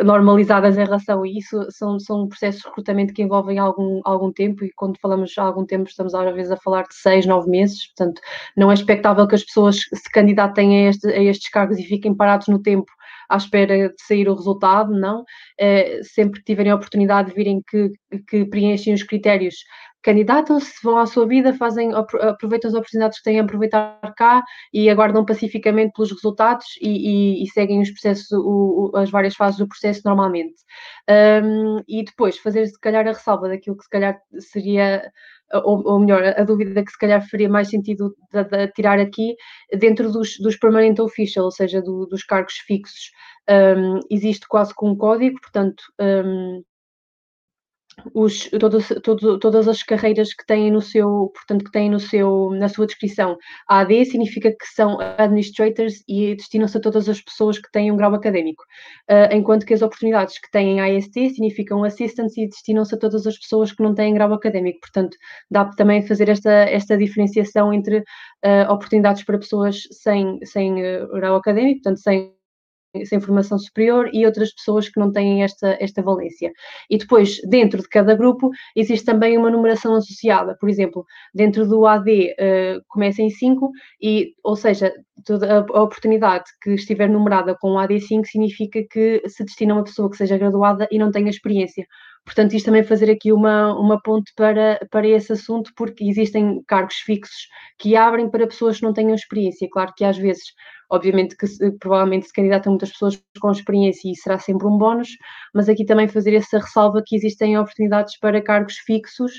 Speaker 5: normalizadas em relação a isso, são, são processos de recrutamento que envolvem algum, algum tempo e quando falamos de algum tempo estamos às vezes a falar de seis, nove meses, portanto não é expectável que as pessoas se candidatem a, este, a estes cargos e fiquem parados no tempo à espera de sair o resultado, não. É, sempre que tiverem a oportunidade de virem que, que preenchem os critérios candidatam-se, vão à sua vida, fazem, aproveitam as oportunidades que têm a aproveitar cá e aguardam pacificamente pelos resultados e, e, e seguem os processos, o, as várias fases do processo normalmente. Um, e depois fazer se calhar a ressalva daquilo que se calhar seria ou, ou, melhor, a dúvida que se calhar faria mais sentido de, de tirar aqui, dentro dos, dos permanent official, ou seja, do, dos cargos fixos, um, existe quase com um código, portanto, um, os, todas, todas as carreiras que têm no seu, portanto, que têm no seu, na sua descrição. A AD significa que são administrators e destinam-se a todas as pessoas que têm um grau académico, uh, enquanto que as oportunidades que têm AST significam assistants e destinam-se a todas as pessoas que não têm grau académico. Portanto, dá também fazer esta, esta diferenciação entre uh, oportunidades para pessoas sem, sem uh, grau académico, portanto, sem sem formação superior e outras pessoas que não têm esta, esta valência. E depois, dentro de cada grupo, existe também uma numeração associada. Por exemplo, dentro do AD uh, começa em 5, e, ou seja, toda a, a, oportunidade que estiver numerada com o AD5 significa que se destina a uma pessoa que seja graduada e não tenha experiência. Portanto, isto também fazer aqui uma, uma ponte para, para esse assunto, porque existem cargos fixos que abrem para pessoas que não tenham experiência. Claro que às vezes, obviamente que provavelmente se candidatam muitas pessoas com experiência e será sempre um bónus, mas aqui também fazer essa ressalva que existem oportunidades para cargos fixos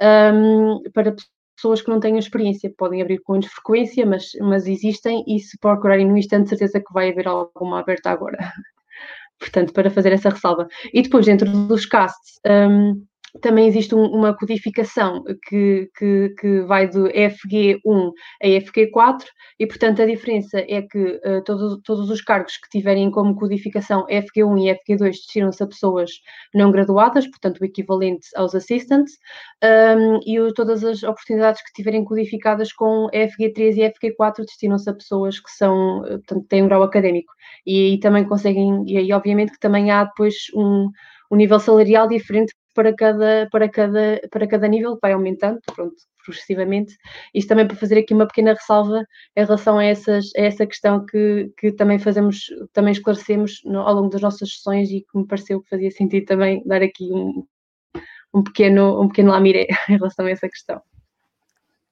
Speaker 5: um, para pessoas que não têm experiência. Podem abrir com menos frequência, mas, mas existem e se procurarem no instante, certeza que vai haver alguma aberta agora. Portanto, para fazer essa ressalva. E depois, dentro dos casts, um, também existe um, uma codificação que, que, que, vai do FG1 a FG4 e, portanto, a diferença é que uh, todos, todos os cargos que tiverem como codificação FG1 e FG2 destinam-se a pessoas não graduadas, portanto, o equivalente aos assistants, um, e o, todas as oportunidades que tiverem codificadas com FG3 e FG4 destinam-se a pessoas que são, eh, portanto, têm um grau académico. E aí também conseguem, e aí obviamente que também há depois um, um nível salarial diferente para cada, para cada, para cada nível, que vai aumentando, pronto, progressivamente. Isto também para fazer aqui uma pequena ressalva em relação a, essas, a essa questão que, que também fazemos, também esclarecemos no, ao longo das nossas sessões e que me pareceu que fazia sentido também dar aqui um, um pequeno, um pequeno lamiré em relação a essa questão.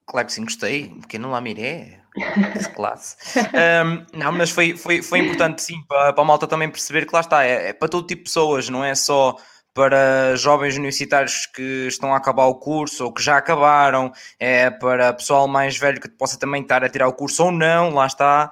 Speaker 1: Claro que sim, gostei. Um pequeno lamiré. Que classe. um, não, mas foi, foi, foi importante, sim, para, para a malta também perceber que lá está, é, é para todo tipo de pessoas, não é só para jovens universitários que estão a acabar o curso ou que já acabaram, é para pessoal mais velho que possa também estar a tirar o curso ou não, lá está,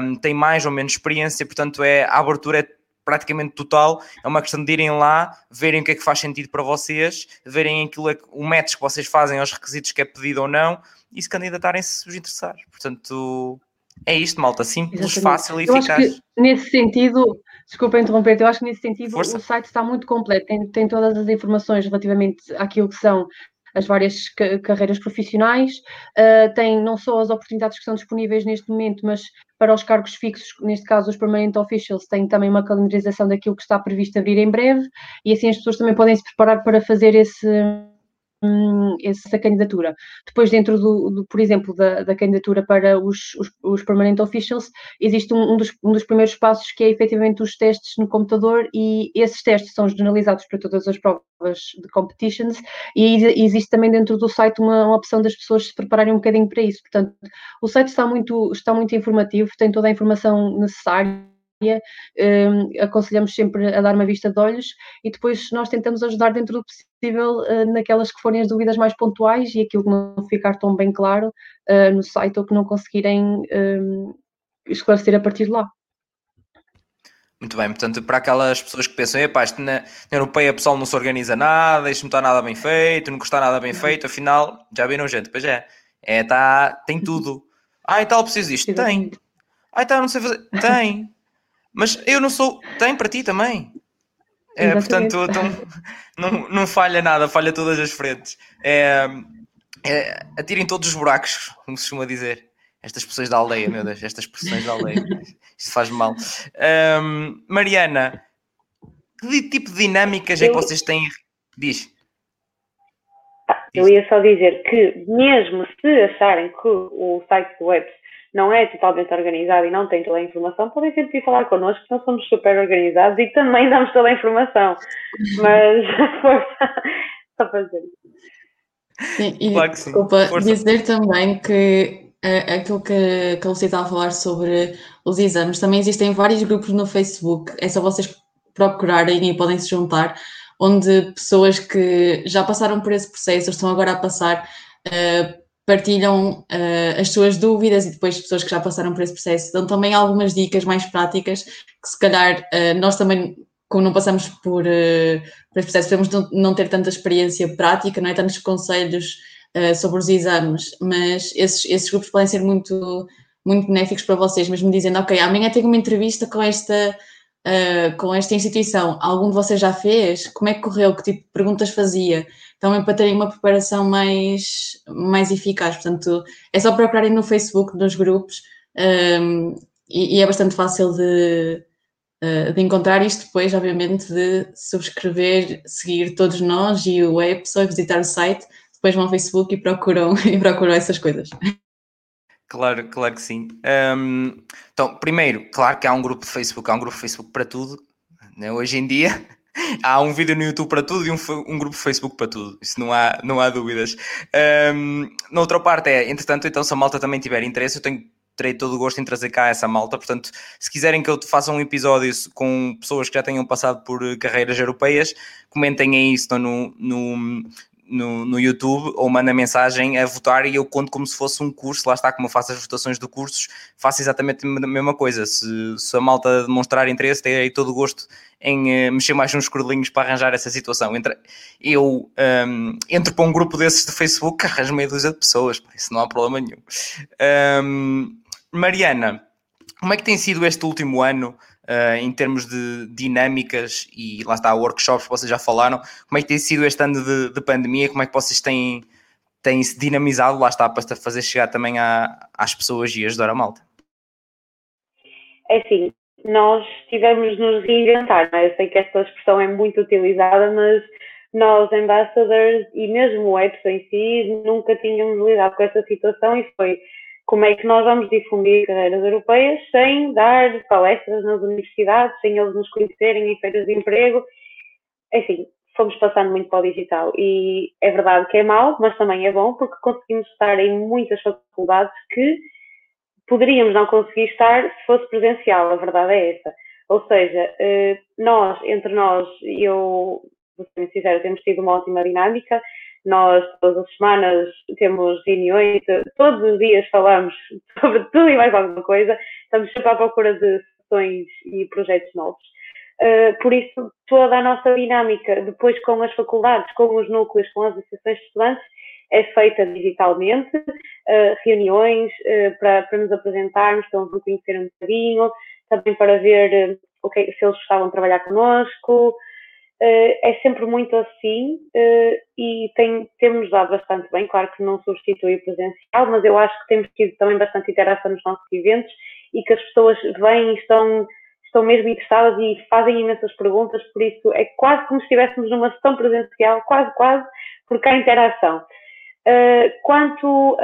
Speaker 1: um, tem mais ou menos experiência, portanto é, a abertura é praticamente total, é uma questão de irem lá, verem o que é que faz sentido para vocês, verem aquilo, é o match que vocês fazem aos requisitos que é pedido ou não e se candidatarem se vos interessar. Portanto, é isto, malta, simples, Exatamente. fácil e
Speaker 5: eu
Speaker 1: eficaz.
Speaker 5: nesse sentido, desculpa interromper, eu acho que nesse sentido Força. o site está muito completo, tem, tem todas as informações relativamente àquilo que são as várias carreiras profissionais, uh, tem não só as oportunidades que são disponíveis neste momento, mas para os cargos fixos, neste caso os permanent officials, tem também uma calendarização daquilo que está previsto abrir em breve, e assim as pessoas também podem se preparar para fazer esse Hum, essa candidatura. Depois, dentro do, do por exemplo, da, da, candidatura para os, os, os permanent officials, existe um, um, dos, um dos primeiros passos que é efetivamente os testes no computador e esses testes são generalizados para todas as provas de competitions e existe também dentro do site uma, uma opção das pessoas se prepararem um bocadinho para isso. Portanto, o site está muito, está muito informativo, tem toda a informação necessária um, aconselhamos sempre a dar uma vista de olhos e depois nós tentamos ajudar dentro do possível uh, naquelas que forem as dúvidas mais pontuais e aquilo que não ficar tão bem claro uh, no site ou que não conseguirem esclarecer a partir de lá.
Speaker 1: Muito bem, portanto, para aquelas pessoas que pensam, epá, isto na, na Europeia o pessoal não se organiza nada, isto não está nada bem feito, não está nada bem feito, afinal, já viram gente, pois é, é tá, tem tudo. Ah, e tal, preciso disto? Tem. Ah, e tal, não sei fazer? Tem. Mas eu não sou. Tem para ti também. É, portanto, então, não, não falha nada, falha todas as frentes. É, é, atirem todos os buracos, como se costuma dizer. Estas expressões da aldeia, meu Deus, estas expressões da aldeia. Isto faz mal. Um, Mariana, que tipo de dinâmicas é que vocês têm? Diz.
Speaker 2: Eu ia só dizer que, mesmo se acharem que o site do web não é totalmente organizado e não tem toda a informação, podem sempre vir falar connosco, nós somos super organizados e também damos toda a informação. Mas, força, só fazer
Speaker 3: Sim, e claro desculpa, Força. dizer também que uh, aquilo que, que a Lucia estava a falar sobre os exames, também existem vários grupos no Facebook, é só vocês procurarem e podem se juntar, onde pessoas que já passaram por esse processo, estão agora a passar, uh, partilham uh, as suas dúvidas e depois pessoas que já passaram por esse processo dão também algumas dicas mais práticas que se calhar uh, nós também, como não passamos por, uh, por esse processo, podemos não, ter tanta experiência prática, não é? Tantos conselhos sobre os exames, mas esses, esses grupos podem ser muito, muito benéficos para vocês, mesmo dizendo, ok, amanhã tenho uma entrevista com esta uh, com esta instituição, algum de vocês já fez? Como é que correu? Que tipo de perguntas fazia? Também para terem uma preparação mais, mais eficaz. Portanto, é só procurarem no Facebook, nos grupos, um, e, e, é bastante fácil de, uh, de encontrar isto depois, obviamente, de subscrever, seguir todos nós e o é pessoa visitar o site, depois vão ao Facebook e procuram, e procuram essas coisas.
Speaker 1: Claro, claro que sim. Um, então, primeiro, claro que há um grupo de Facebook, há um grupo de Facebook para tudo. Né? Hoje em dia há um vídeo no YouTube para tudo e um, um grupo de Facebook para tudo. Isso não há, não há dúvidas. Um, na outra parte é, entretanto, então se a malta também tiver interesse, eu tenho terei todo o gosto em trazer cá essa malta. Portanto, se quiserem que eu faça um episódio com pessoas que já tenham passado por carreiras europeias, comentem aí isso no, no, no, no YouTube ou manda mensagem a votar e eu conto como se fosse um curso. Lá está, como eu faço as votações de cursos, faço exatamente a mesma coisa. Se, se a malta demonstrar interesse, terei todo o gosto em uh, mexer mais uns cordelinhos para arranjar essa situação. Entre, eu um, entro para um grupo desses de Facebook arranjo meia dúzia de pessoas, isso não há problema nenhum. Um, Mariana, como é que tem sido este último ano? Uh, em termos de dinâmicas e lá está, workshops que vocês já falaram, como é que tem sido este ano de, de pandemia, como é que vocês têm, têm se dinamizado, lá está, para fazer chegar também às pessoas e ajudar a malta?
Speaker 2: É assim, nós tivemos nos reinventar, não é? eu sei que esta expressão é muito utilizada, mas nós, ambassadors e mesmo o Epson em si, nunca tínhamos lidado com essa situação e foi como é que nós vamos difundir carreiras europeias sem dar palestras nas universidades, sem eles nos conhecerem em feiras de emprego. Enfim, fomos passando muito para o digital e é verdade que é mau, mas também é bom porque conseguimos estar em muitas faculdades que poderíamos não conseguir estar se fosse presencial, a verdade é essa. Ou seja, eh, nós, entre nós, eu, vou ser sincero, temos tido uma ótima dinâmica, nós, todas as semanas, temos reuniões, todos os dias falamos sobre tudo e mais alguma coisa, estamos sempre à procura de sessões e projetos novos. Uh, por isso, toda a nossa dinâmica, depois com as faculdades, com os núcleos, com as associações de estudantes, é feita digitalmente, uh, reuniões uh, para, para nos apresentarmos, para nos conhecer um bocadinho, também para ver okay, se eles gostavam de trabalhar connosco, é sempre muito assim uh, e tem, temos dado bastante bem. Claro que não substitui o presencial, mas eu acho que temos tido também bastante interação nos nossos eventos e que as pessoas vêm e estão, estão mesmo interessadas e fazem imensas perguntas, por isso é quase como se estivéssemos numa sessão presencial, quase, quase, porque há interação. Uh, quanto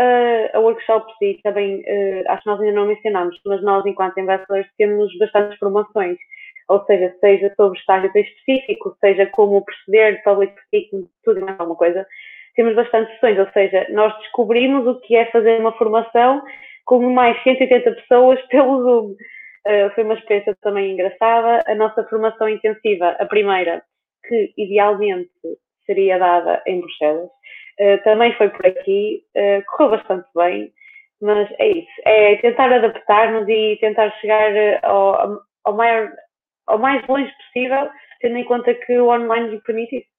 Speaker 2: a workshops, e também acho que nós ainda não mencionámos, mas nós, enquanto investidores, temos bastantes promoções ou seja, seja sobre estágio específico, seja como proceder, public speaking, tudo mais alguma coisa, temos bastante sessões, ou seja, nós descobrimos o que é fazer uma formação com mais 180 pessoas pelo Zoom. Uh, foi uma experiência também engraçada. A nossa formação intensiva, a primeira, que idealmente seria dada em Bruxelas, uh, também foi por aqui, uh, correu bastante bem, mas é isso, é tentar adaptar-nos e tentar chegar ao, ao maior ao mais longe possível, tendo em conta que o online lhe permite isso.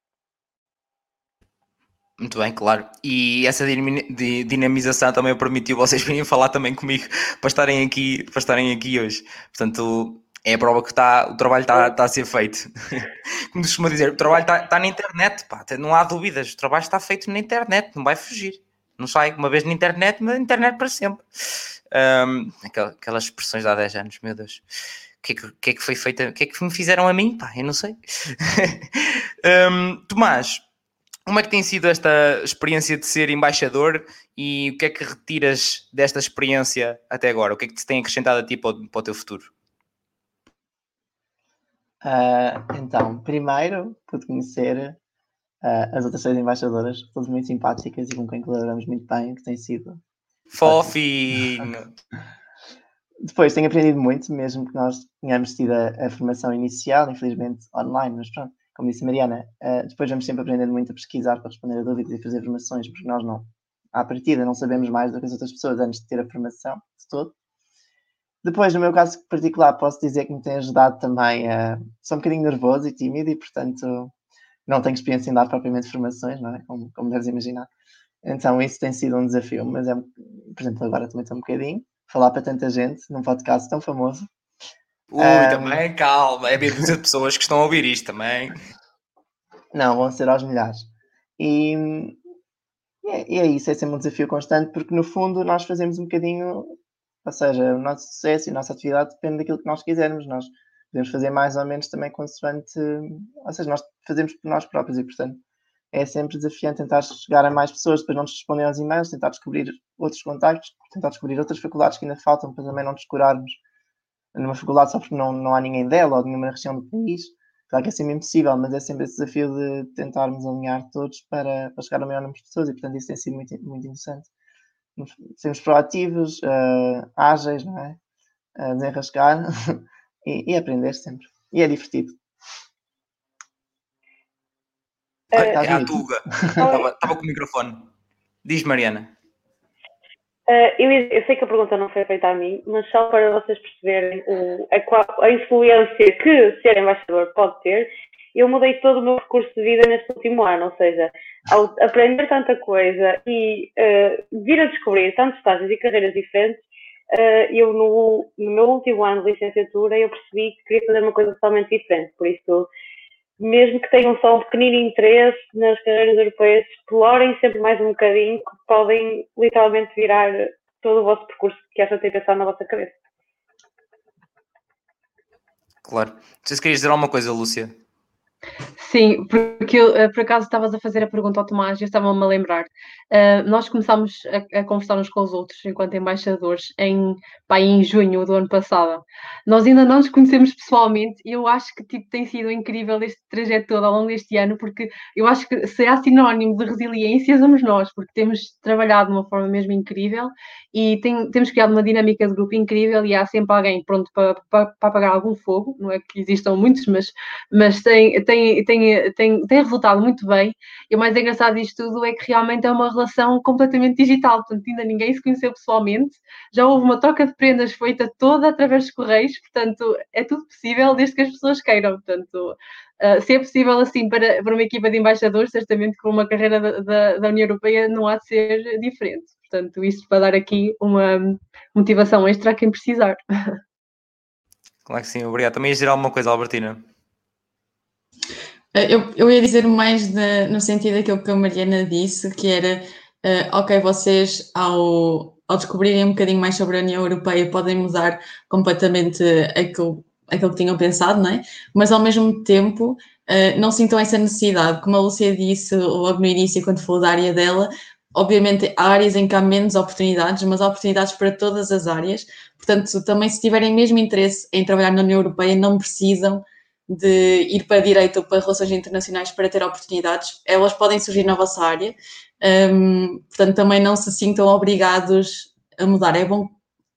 Speaker 1: Muito bem, claro. E essa dinamização também permitiu vocês virem falar também comigo para estarem aqui, para estarem aqui hoje. Portanto, é a prova que está, o trabalho está, está a ser feito. Como costuma dizer, o trabalho está, está na internet, pá, não há dúvidas, o trabalho está feito na internet, não vai fugir. Não sai uma vez na internet, mas na internet para sempre. Um, aquelas expressões de há 10 anos, meu Deus o que, é que, que, é que foi feito, o que é que me fizeram a mim? Pá, eu não sei. um, Tomás, como é que tem sido esta experiência de ser embaixador e o que é que retiras desta experiência até agora? O que é que te tem acrescentado a ti para o, para o teu futuro?
Speaker 4: Uh, então, primeiro, pude conhecer uh, as outras seis embaixadoras, todas muito simpáticas e com quem colaboramos muito bem, que tem sido.
Speaker 1: Fofinho!
Speaker 4: Depois tenho aprendido muito, mesmo que nós tenhamos tido a, a formação inicial, infelizmente online, mas pronto, como disse a Mariana, uh, depois vamos sempre aprendendo muito a pesquisar para responder a dúvidas e fazer formações, porque nós não, à partida, não sabemos mais do que as outras pessoas antes de ter a formação de todo. Depois, no meu caso particular, posso dizer que me tem ajudado também a. Sou um bocadinho nervoso e tímido e, portanto, não tenho experiência em dar propriamente formações, não é? Como, como deves imaginar. Então, isso tem sido um desafio, mas é, por exemplo, agora também estou um bocadinho falar para tanta gente num podcast tão famoso.
Speaker 1: Ui, um, também, calma, é bem de pessoas que estão a ouvir isto também.
Speaker 4: Não, vão ser aos milhares. E, e, é, isso, é sempre um desafio constante, porque no fundo nós fazemos um bocadinho, ou seja, o nosso sucesso e a nossa atividade depende daquilo que nós quisermos. Nós podemos fazer mais ou menos também consoante, ou seja, nós fazemos por nós próprios e, portanto, é sempre desafiante tentar chegar a mais pessoas, depois não nos respondem aos e-mails, tentar descobrir outros contactos, tentar descobrir outras faculdades que ainda faltam para também não descurarmos numa faculdade só porque não, não há ninguém dela ou de nenhuma região do país. Claro que é sempre impossível, mas é sempre esse desafio de tentarmos alinhar todos para, para chegar a maior número de pessoas e, portanto, isso tem sido muito, muito interessante. Sermos proativos, uh, ágeis, não é? Uh, desenrascar e, e aprender sempre. E é divertido.
Speaker 1: Ah, é a Tuga. Estava com o microfone. Diz, Mariana.
Speaker 2: Uh, eu, eu, sei que a pergunta não foi feita a mim, mas só para vocês perceberem o, a, a, influência que ser embaixador pode ter, eu mudei todo o meu percurso de vida neste último ano, ou seja, ao aprender tanta coisa e uh, vir a descobrir tantos estágios e carreiras diferentes, uh, eu no, no, meu último ano de licenciatura eu percebi que queria fazer uma coisa totalmente diferente, por isso mesmo que tenham só um pequenino interesse nas carreiras europeias, explorem sempre mais um bocadinho, que podem literalmente virar todo o vosso percurso que esta tem pensado na vossa cabeça.
Speaker 1: Claro. Vocês queriam dizer alguma coisa, Lúcia?
Speaker 5: Sim, porque eu, eh, por acaso estavas a fazer a pergunta ao Tomás e eu estava-me a lembrar. Uh, nós começámos a, a, conversar uns com os outros enquanto embaixadores em, pá, em junho do ano passado. Nós ainda não nos conhecemos pessoalmente e eu acho que tipo, tem sido incrível este trajeto todo ao longo deste ano, porque eu acho que se há sinónimo de resiliência somos nós, porque temos trabalhado de uma forma mesmo incrível e tem, temos criado uma dinâmica de grupo incrível e há sempre alguém pronto para, para, para apagar algum fogo, não é que existam muitos, mas, mas tem, tem, tem tem, tem, resultado muito bem. E o mais engraçado disto tudo é que realmente é uma relação completamente digital, portanto, ainda ninguém se conheceu pessoalmente, já houve uma troca de prendas feita toda através dos correios, portanto, é tudo possível desde que as pessoas queiram. Portanto, uh, se é possível assim para, para uma equipa de embaixadores, certamente com uma carreira da, da, União Europeia não há de ser diferente. Portanto, isto para dar aqui uma motivação extra a quem precisar.
Speaker 1: Claro que sim, obrigado. Também ias dizer alguma coisa, Albertina?
Speaker 3: Eh, eu, eu ia dizer mais no sentido daquilo que a Mariana disse, que era, uh, ok, vocês ao, ao descobrirem um bocadinho mais sobre a União Europeia podem mudar completamente aquilo, aquilo que tinham pensado, não é? Mas ao mesmo tempo uh, não sintam essa necessidade. Como a Lúcia disse logo no início, quando falou da área dela, obviamente há áreas em que há menos oportunidades, mas há oportunidades para todas as áreas. Portanto, também se tiverem mesmo interesse em trabalhar na União Europeia, não precisam de ir para direito ou para relações internacionais para ter oportunidades, elas podem surgir na vossa área, um, portanto também não se sintam obrigados a mudar. É bom,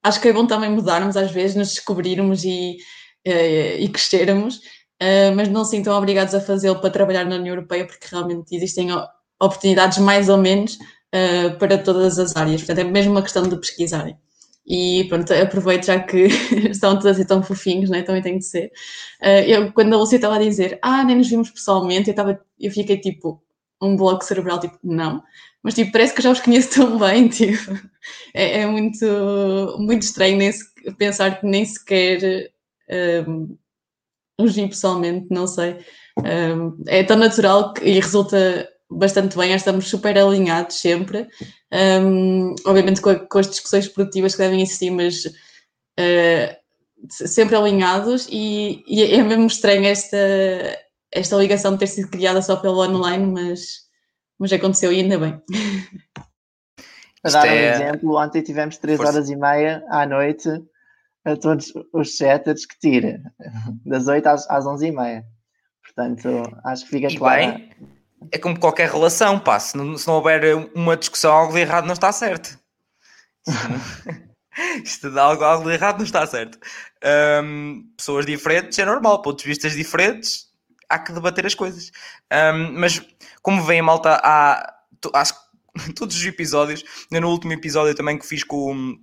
Speaker 3: acho que é bom também mudarmos às vezes, nos descobrirmos e, uh, e crescermos, uh, mas não se sintam obrigados a fazê-lo para trabalhar na União Europeia, porque realmente existem oportunidades mais ou menos uh, para todas as áreas, portanto é mesmo uma questão de pesquisarem. E pronto, aproveito já que estão todos assim tão fofinhos, né? também tem de ser. Uh, eu, quando a Lúcia estava a dizer, ah, nem nos vimos pessoalmente, eu, estava, eu fiquei tipo, um bloco cerebral, tipo, não. Mas tipo, parece que já os conheço tão bem, tipo, é, é muito, muito estranho nesse, pensar que nem sequer um, os vi pessoalmente, não sei. Um, é tão natural que, e resulta bastante bem, estamos super alinhados sempre. Um, obviamente com, a, com, as discussões produtivas que devem existir, mas uh, sempre alinhados e, e, é mesmo estranho esta, esta ligação de ter sido criada só pelo online, mas, mas aconteceu e ainda bem.
Speaker 4: Para dar um é... exemplo, ontem tivemos 3 Força. horas e meia à noite a todos os sete a discutir, das 8 às, às 11 e meia. Portanto, acho que fica e claro. Bem,
Speaker 1: é como qualquer relação, pá. Se não, se não houver uma discussão, algo de errado não está certo. Isto de algo, algo de errado não está certo. Um, pessoas diferentes é normal, pontos de vista diferentes, há que debater as coisas. Um, mas como vem, malta, há, acho que todos os episódios, no último episódio também que fiz com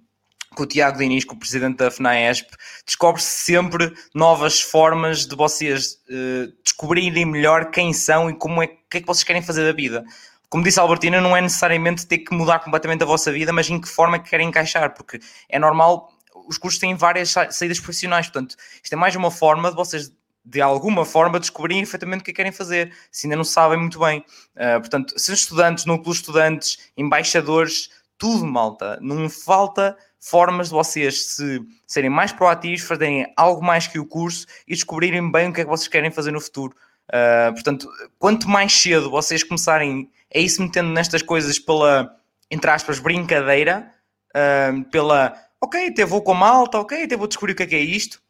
Speaker 1: com o Tiago Diniz, com o presidente da FNAESP, descobre-se sempre novas formas de vocês uh, descobrirem melhor quem são e como é, que é que vocês querem fazer da vida. Como disse a Albertina, não é necessariamente ter que mudar completamente a vossa vida, mas em que forma é que querem encaixar, porque é normal, os cursos têm várias saídas profissionais, portanto, isto é mais uma forma de vocês de alguma forma descobrirem efetivamente o que é querem fazer, se ainda não sabem muito bem. Uh, portanto, sejam estudantes, núcleos estudantes, embaixadores, tudo malta, não falta formas de vocês se serem mais proativos, fazerem algo mais que o curso e descobrirem bem o que é que vocês querem fazer no futuro. Uh, portanto, quanto mais cedo vocês começarem a ir se metendo nestas coisas pela, entre aspas, brincadeira, uh, pela, ok, até vou com a malta, ok, até vou descobrir o que é que é isto,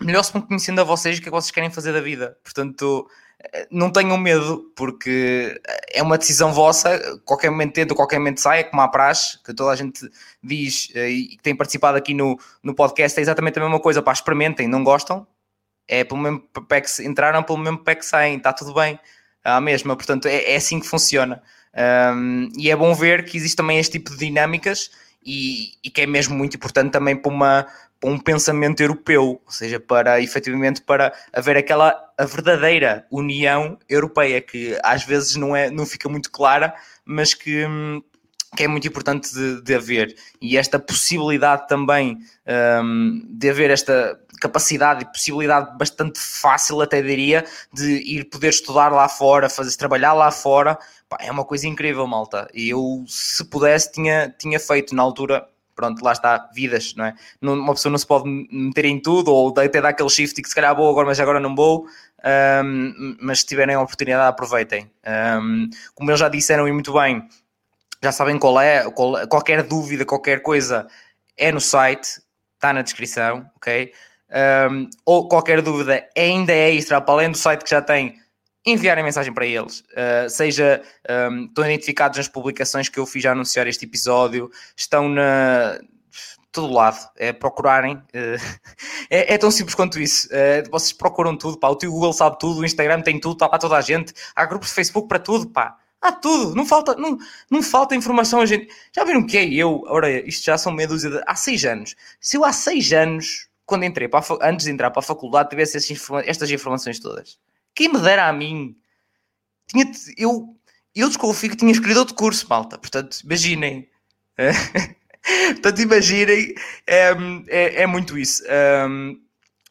Speaker 1: melhor se vão conhecendo a vocês o que é que vocês querem fazer da vida. Portanto, não tenham medo, porque é uma decisão vossa, qualquer momento entra, qualquer momento sai, é como a praxe, que toda a gente diz eh, e que tem participado aqui no, no podcast, é exatamente a mesma coisa, pá, experimentem, não gostam, é pelo mesmo pé que entraram, pelo mesmo pé que saem, está tudo bem, a mesma, portanto é, é assim que funciona. Um, e é bom ver que existe também este tipo de dinâmicas e, e que é mesmo muito importante também para uma, para um pensamento europeu, ou seja, para efetivamente para haver aquela a verdadeira União Europeia, que às vezes não, é, não fica muito clara, mas que, que é muito importante de, de haver. E esta possibilidade também um, de haver esta capacidade e possibilidade bastante fácil, até diria, de ir poder estudar lá fora, fazer trabalhar lá fora, pá, é uma coisa incrível, malta. E eu, se pudesse, tinha, tinha feito na altura pronto, lá está, vidas, não é? Uma pessoa não se pode meter em tudo, ou até dar aquele shift que se calhar vou agora, mas agora não vou, um, mas se tiverem a oportunidade, aproveitem. Um, como eles já disseram e muito bem, já sabem qual é, qual, qualquer dúvida, qualquer coisa é no site, está na descrição, ok? Um, ou qualquer dúvida ainda é extra, para além do site que já tem, enviarem mensagem para eles, uh, seja um, estão identificados nas publicações que eu fiz a anunciar este episódio, estão na todo lado, é procurarem, uh, é, é, tão simples quanto isso. Uh, vocês procuram tudo, pá. O teu Google sabe tudo, o Instagram tem tudo, está lá toda a gente, há grupos de Facebook para tudo, pá. Há tudo, não falta, não, não falta informação a gente. Já viram o que é eu? Ora, isto já são meia dúzia de. Há seis anos. Se eu há seis anos, quando entrei para a, antes de entrar para a faculdade, tivesse estas informações todas quem me dera a mim. Tinha, eu, eu desconfio que tinha escolhido outro curso, malta. Portanto, imaginem. Portanto, imaginem. É, é, é muito isso. Um,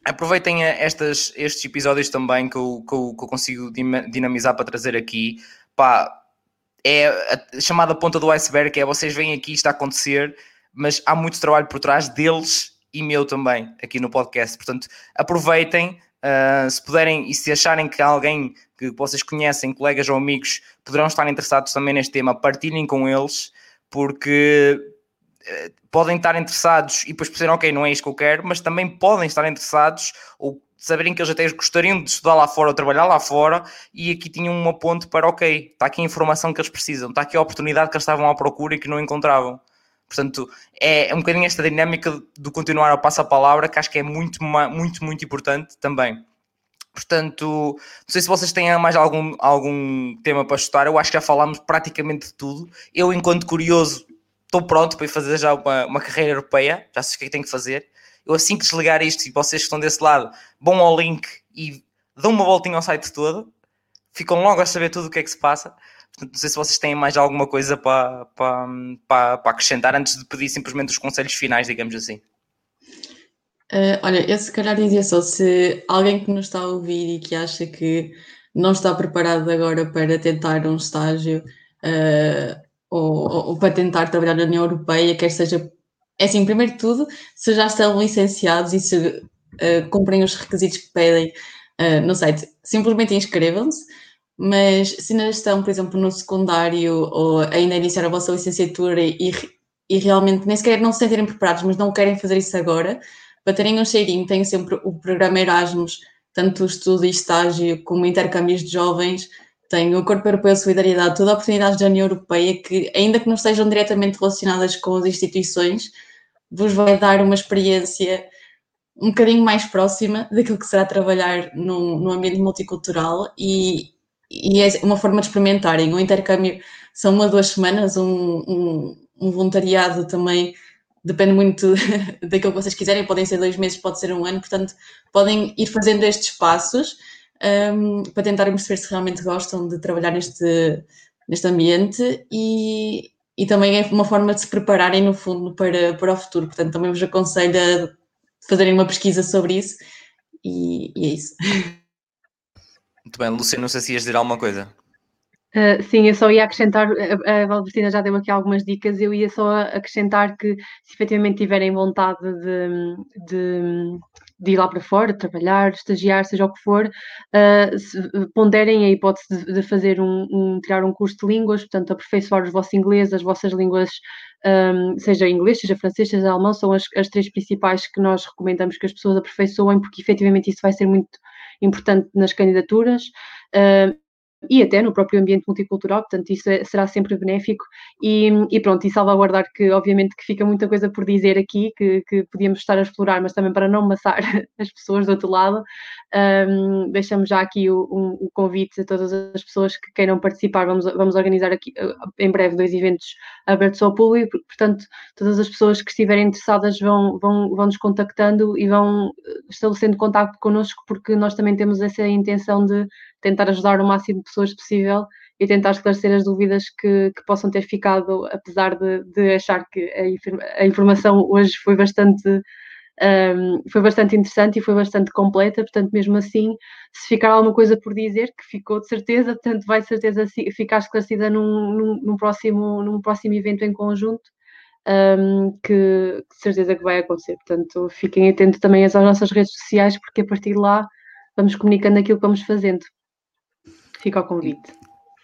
Speaker 1: aproveitem estas, estes episódios também que eu, que eu, que eu consigo dinamizar para trazer aqui. Pá, é a chamada ponta do iceberg, é vocês veem aqui isto a acontecer, mas há muito trabalho por trás deles e meu também, aqui no podcast. Portanto, aproveitem, Uh, se puderem e se acharem que alguém que vocês conhecem, colegas ou amigos, poderão estar interessados também neste tema, partilhem com eles, porque uh, podem estar interessados e depois perceberem, ok, não é isto que eu quero, mas também podem estar interessados ou saberem que eles até gostariam de estudar lá fora ou trabalhar lá fora e aqui tinham uma ponte para, ok, está aqui a informação que eles precisam, está aqui a oportunidade que eles estavam à procura e que não encontravam. Portanto, é, é um bocadinho esta dinâmica do continuar a passar a palavra que acho que é muito, muito, muito importante também. Portanto, não sei se vocês têm mais algum, algum tema para estudar. Eu acho que já falámos praticamente de tudo. Eu, enquanto curioso, estou pronto para ir fazer já uma, uma carreira europeia. Já sei o que é que tenho que fazer. Eu, assim que desligar isto e vocês que estão desse lado, vão ao link e dão uma voltinha ao site todo. Ficam logo a saber tudo o que é que se passa. Não sei se vocês têm mais alguma coisa para, para, para, para acrescentar antes de pedir simplesmente os conselhos finais, digamos assim.
Speaker 3: Uh, olha, eu se calhar dizia só, se alguém que nos está a ouvir e que acha que não está preparado agora para tentar um estágio uh, ou, ou, para tentar trabalhar na União Europeia, quer seja, é assim, primeiro de tudo, se já estão licenciados e se uh, cumprem os requisitos que pedem uh, no site, simplesmente inscrevam-se mas se ainda estão, por exemplo, no secundário ou ainda iniciar a vossa licenciatura e, e realmente nem sequer não se sentirem preparados, mas não querem fazer isso agora, para terem um cheirinho, tenho sempre o programa Erasmus, tanto estudo e estágio como intercâmbios de jovens, tenho o Corpo Europeu de Solidariedade, toda a oportunidade da União Europeia que, ainda que não estejam diretamente relacionadas com as instituições, vos vai dar uma experiência um bocadinho mais próxima daquilo que será trabalhar num, num ambiente multicultural e, e é uma forma de experimentarem. O intercâmbio são uma, duas semanas, um, um, um voluntariado também depende muito daquilo que vocês quiserem, podem ser dois meses, pode ser um ano, portanto, podem ir fazendo estes passos um, para tentarem perceber se realmente gostam de trabalhar neste, neste ambiente e, e também é uma forma de se prepararem, no fundo, para, para o futuro. Portanto, também vos aconselho a fazerem uma pesquisa sobre isso e, e é isso.
Speaker 1: Muito bem, Luciano, não sei se ias dizer alguma coisa.
Speaker 5: Uh, sim, eu só ia acrescentar, a, a Valbertina já deu aqui algumas dicas, eu ia só acrescentar que se efetivamente tiverem vontade de, de, de ir lá para fora, trabalhar, estagiar, seja o que for, uh, se, ponderem a hipótese de, de fazer um, um, tirar um curso de línguas, portanto, aperfeiçoar os vossos inglês, as vossas línguas, um, seja inglês, seja francês, seja alemão, são as, as três principais que nós recomendamos que as pessoas aperfeiçoem, porque efetivamente isso vai ser muito importante nas candidaturas. Uh, e até no próprio ambiente multicultural, portanto isso é, será sempre benéfico. E, e, pronto, e salvaguardar que obviamente que fica muita coisa por dizer aqui, que, que podíamos estar a explorar, mas também para não maçar as pessoas do outro lado, um, deixamos já aqui o, um, o, convite a todas as pessoas que queiram participar, vamos, vamos organizar aqui uh, em breve dois eventos abertos ao público, portanto todas as pessoas que estiverem interessadas vão, vão, vão nos contactando e vão uh, estabelecendo contato connosco porque nós também temos essa intenção de tentar ajudar o máximo de pessoas possível e tentar esclarecer as dúvidas que, que possam ter ficado, apesar de, de achar que a, a, informação hoje foi bastante, um, foi bastante interessante e foi bastante completa, portanto, mesmo assim, se ficar alguma coisa por dizer, que ficou de certeza, portanto, vai de certeza ficar esclarecida num, num, num próximo, num próximo evento em conjunto. Um, que de certeza que vai acontecer. Portanto, fiquem atentos também às nossas redes sociais, porque a partir de lá vamos comunicando aquilo que vamos fazendo. Fica o convite.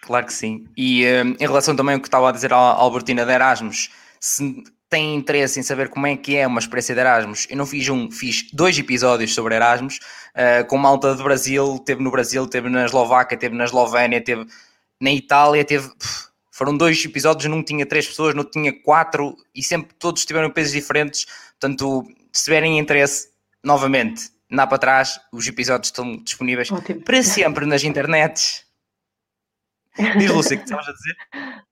Speaker 1: Claro que sim. E um, em relação também ao que estava a dizer a Albertina de Erasmus, se tem interesse em saber como é que é uma experiência de Erasmus, eu não fiz um, fiz dois episódios sobre Erasmus, uh, com malta do Brasil, teve no Brasil, teve na Eslováquia, teve na Eslovénia, teve na Itália, teve. Foram dois episódios, não tinha três pessoas, não tinha quatro, e sempre todos tiveram pesos diferentes. Portanto, se tiverem interesse, novamente, dá para trás, os episódios estão disponíveis Ótimo. para sempre nas internets. Diz, Lúcia, o que estavas a dizer?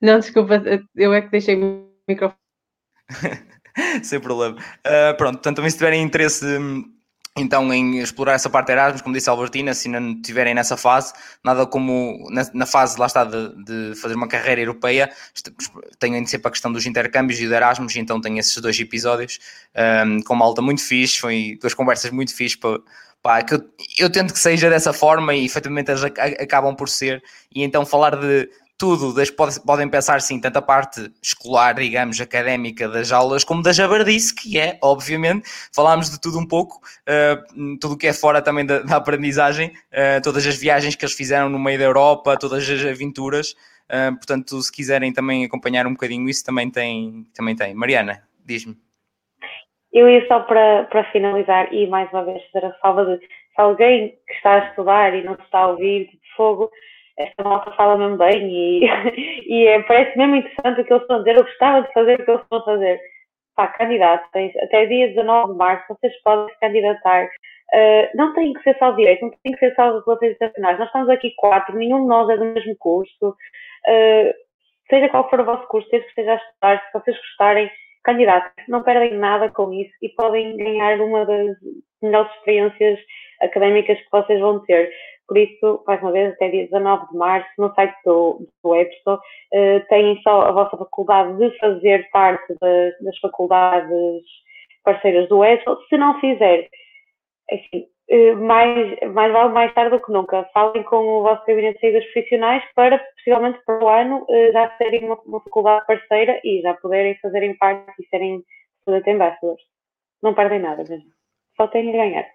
Speaker 5: Não, desculpa, eu é que deixei o microfone.
Speaker 1: Sem problema. Uh, pronto, portanto, também se tiverem interesse então em explorar essa parte de Erasmus, como disse a Albertina, se não estiverem nessa fase, nada como na, na fase, lá está, de, de, fazer uma carreira europeia, tenho sempre a questão dos intercâmbios e do Erasmus, então tenho esses dois episódios um, com uma alta muito fixe, foi duas conversas muito fixe para pá, que eu, eu, tento que seja dessa forma e efetivamente elas acabam por ser, e então falar de tudo, das, pode, podem pensar sim, tanto a parte escolar, digamos, académica das aulas, como da jabardice, que é, obviamente, falámos de tudo um pouco, uh, tudo o que é fora também da, da aprendizagem, uh, todas as viagens que eles fizeram no meio da Europa, todas as aventuras, uh, portanto, se quiserem também acompanhar um bocadinho isso, também tem. Também tem. Mariana, diz-me.
Speaker 2: Eu ia só para, para finalizar e mais uma vez fazer a salva de se alguém que está a estudar e não está a ouvir de fogo, esta malta fala mesmo bem e, e é, parece mesmo interessante o que eles estão a dizer. Eu gostava de fazer o que eles estão a fazer. Pá, candidatos, até dia 19 de março vocês podem se candidatar. Uh, não tem que ser só direito, não tem que ser só relações internacionais. Nós estamos aqui quatro, nenhum de nós é do mesmo curso. Uh, seja qual for o vosso curso, seja que esteja a estudar, se vocês gostarem, candidatos, não perdem nada com isso e podem ganhar uma das melhores experiências académicas que vocês vão ter. Por isso, mais uma vez, até dia 19 de março, no site do, do EPSO, uh, têm só a vossa faculdade de fazer parte das, das faculdades parceiras do EPSO. Se não fizer, assim, uh, mais, mais vale mais tarde do que nunca. Falem com o vosso gabinete de saídas profissionais para, possivelmente, para o ano, uh, já serem uma, uma, faculdade parceira e já poderem fazerem parte e serem student ambassadors. Não perdem nada mesmo. Só têm a ganhar.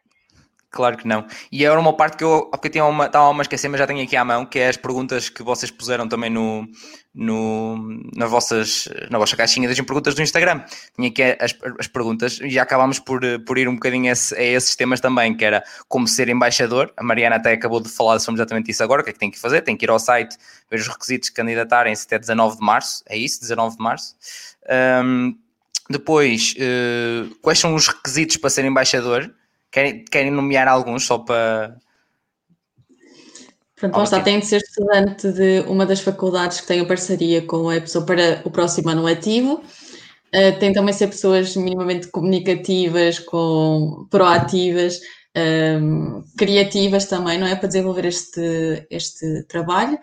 Speaker 1: Claro que não. E era uma parte que eu, eu tinha uma, estava a esquecer, mas já tenho aqui à mão, que é as perguntas que vocês puseram também no, no, nas vossas, na vossa caixinha das perguntas do Instagram. Tinha aqui as, as perguntas e já acabámos por, por ir um bocadinho a, a, esses temas também, que era como ser embaixador. A Mariana até acabou de falar sobre exatamente isso agora. O que é que tem que fazer? Tem que ir ao site, ver os requisitos, candidatarem-se até 19 de março. É isso? 19 de março. Um, depois, uh, quais são os requisitos para ser embaixador? Querem, querem nomear alguns só para.
Speaker 3: Pronto, lá está, tem de ser estudante de uma das faculdades que tem a parceria com a pessoa para o próximo ano letivo. Uh, tem também ser pessoas minimamente comunicativas, com, proativas, um, ehm, criativas também, não é? Para desenvolver este, este trabalho.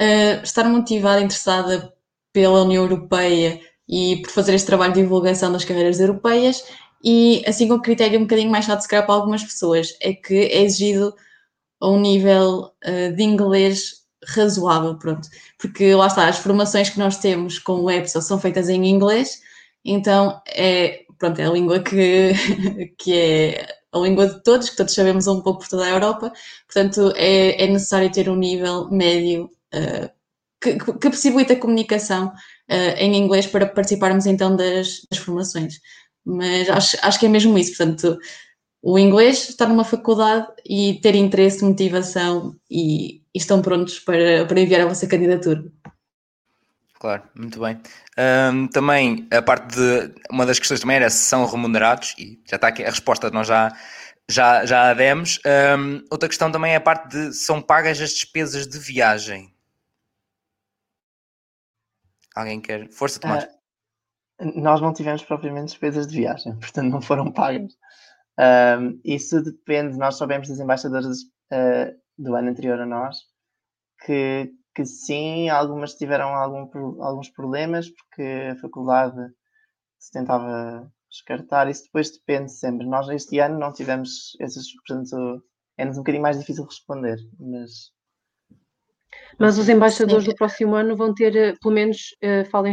Speaker 3: Uh, estar motivada, interessada pela União Europeia e por fazer este trabalho de divulgação das carreiras europeias e assim com um critério um bocadinho mais chato se calhar para algumas pessoas, é que é exigido um nível uh, de inglês razoável, pronto. Porque lá está, as formações que nós temos com o EPSA são feitas em inglês, então é, pronto, é a língua que, que é a língua de todos, que todos sabemos um pouco por toda a Europa, portanto é, é necessário ter um nível médio uh, que, que, possibilita a comunicação uh, em inglês para participarmos então das, das formações. Mas acho, acho que é mesmo isso, portanto, o inglês, estar numa faculdade e ter interesse, motivação e, e estão prontos para, para enviar a vossa candidatura.
Speaker 1: Claro, muito bem. Um, também a parte de uma das questões também era se são remunerados, e já está aqui a resposta, nós já, já, já a demos. Um, outra questão também é a parte de são pagas as despesas de viagem. Alguém quer? Força, Tomás.
Speaker 4: Nós não tivemos propriamente despesas de viagem, portanto não foram pagas. Um, isso depende, nós soubemos das embaixadoras uh, do ano anterior a nós que que sim, algumas tiveram algum, alguns problemas porque a faculdade se tentava descartar, isso depois depende sempre. Nós este ano não tivemos esses, portanto, é-nos um bocadinho mais difícil responder, mas.
Speaker 5: Mas os embaixadores do próximo ano vão ter, eh, pelo menos, uh, falem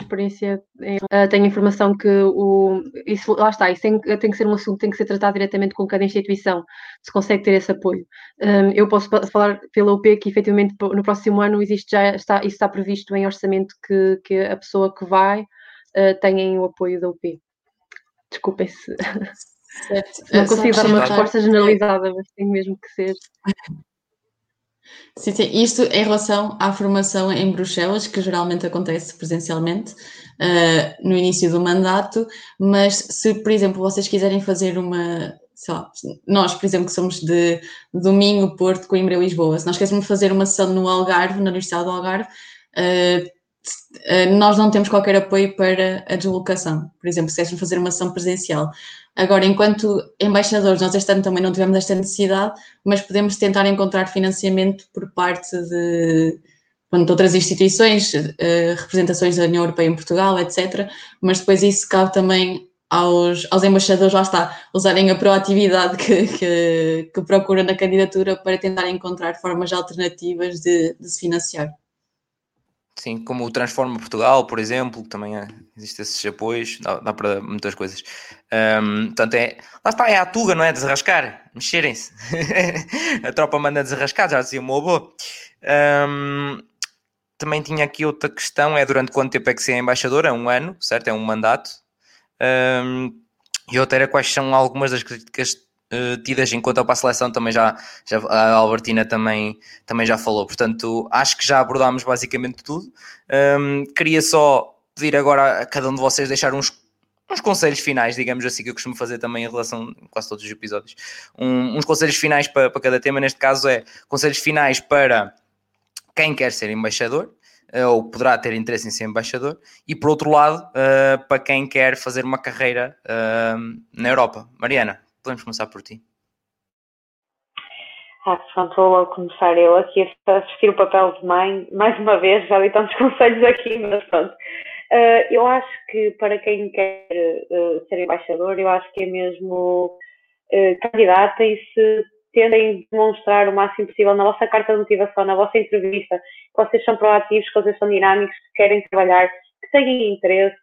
Speaker 5: experiência, uh, tenho informação que o, isso, lá está, isso tem, tem, que ser um assunto que tem que ser tratado diretamente com cada instituição, se consegue ter esse apoio. Um, eu posso falar pela UP que efetivamente no próximo ano existe já, está, isso está previsto em orçamento que, que a pessoa que vai uh, tenha o apoio da UP. Desculpem se não consigo dar uma resposta generalizada, mas tem mesmo que ser.
Speaker 3: Sim, sim. Isto em relação à formação em Bruxelas, que geralmente acontece presencialmente uh, no início do mandato, mas se, por exemplo, vocês quiserem fazer uma. Lá, nós, por exemplo, que somos de Domingo, Porto, Coimbra e Lisboa, se nós quisermos fazer uma sessão no Algarve, na Universidade do Algarve, uh, nós não temos qualquer apoio para a deslocação. Por exemplo, se quisermos fazer uma sessão presencial. Agora, enquanto embaixadores, nós este ano também não tivemos esta necessidade, mas podemos tentar encontrar financiamento por parte de, de outras instituições, uh, representações da União Europeia em Portugal, etc. Mas depois isso cabe também aos, aos embaixadores, lá está, usarem a proatividade que, que, que procuram na candidatura para tentar encontrar formas alternativas de, de se financiar.
Speaker 1: Sim, como o Transforma Portugal, por exemplo, que também é, existem esses apoios, dá, dá, para muitas coisas. Um, portanto, é, lá está, é a tuga, não é? Desarrascar, mexerem-se. a tropa manda desarrascar, já dizia o meu avô. Um, também tinha aqui outra questão, é durante quanto tempo é que se é embaixador? É um ano, certo? É um mandato. Um, e outra era quais são algumas das críticas Uh, tidas enquanto para a seleção também já, já a Albertina também, também já falou, portanto acho que já abordámos basicamente tudo. Um, queria só pedir agora a cada um de vocês deixar uns, uns conselhos finais, digamos assim, que eu costumo fazer também em relação a quase todos os episódios. Um, uns conselhos finais para, para cada tema, neste caso é conselhos finais para quem quer ser embaixador, uh, ou poderá ter interesse em ser embaixador, e por outro lado, uh, para quem quer fazer uma carreira na Europa. Mariana, Podemos começar por ti.
Speaker 2: Ah, pronto, vou começar eu aqui a assistir o papel de mãe, mais uma vez, já li tantos conselhos aqui, mas pronto. Uh, eu acho que para quem quer uh, ser embaixador, eu acho que é mesmo uh, candidata e se demonstrar o máximo possível na vossa carta de motivação, na vossa entrevista, que vocês são proativos, que vocês são dinâmicos, que querem trabalhar, que têm interesse,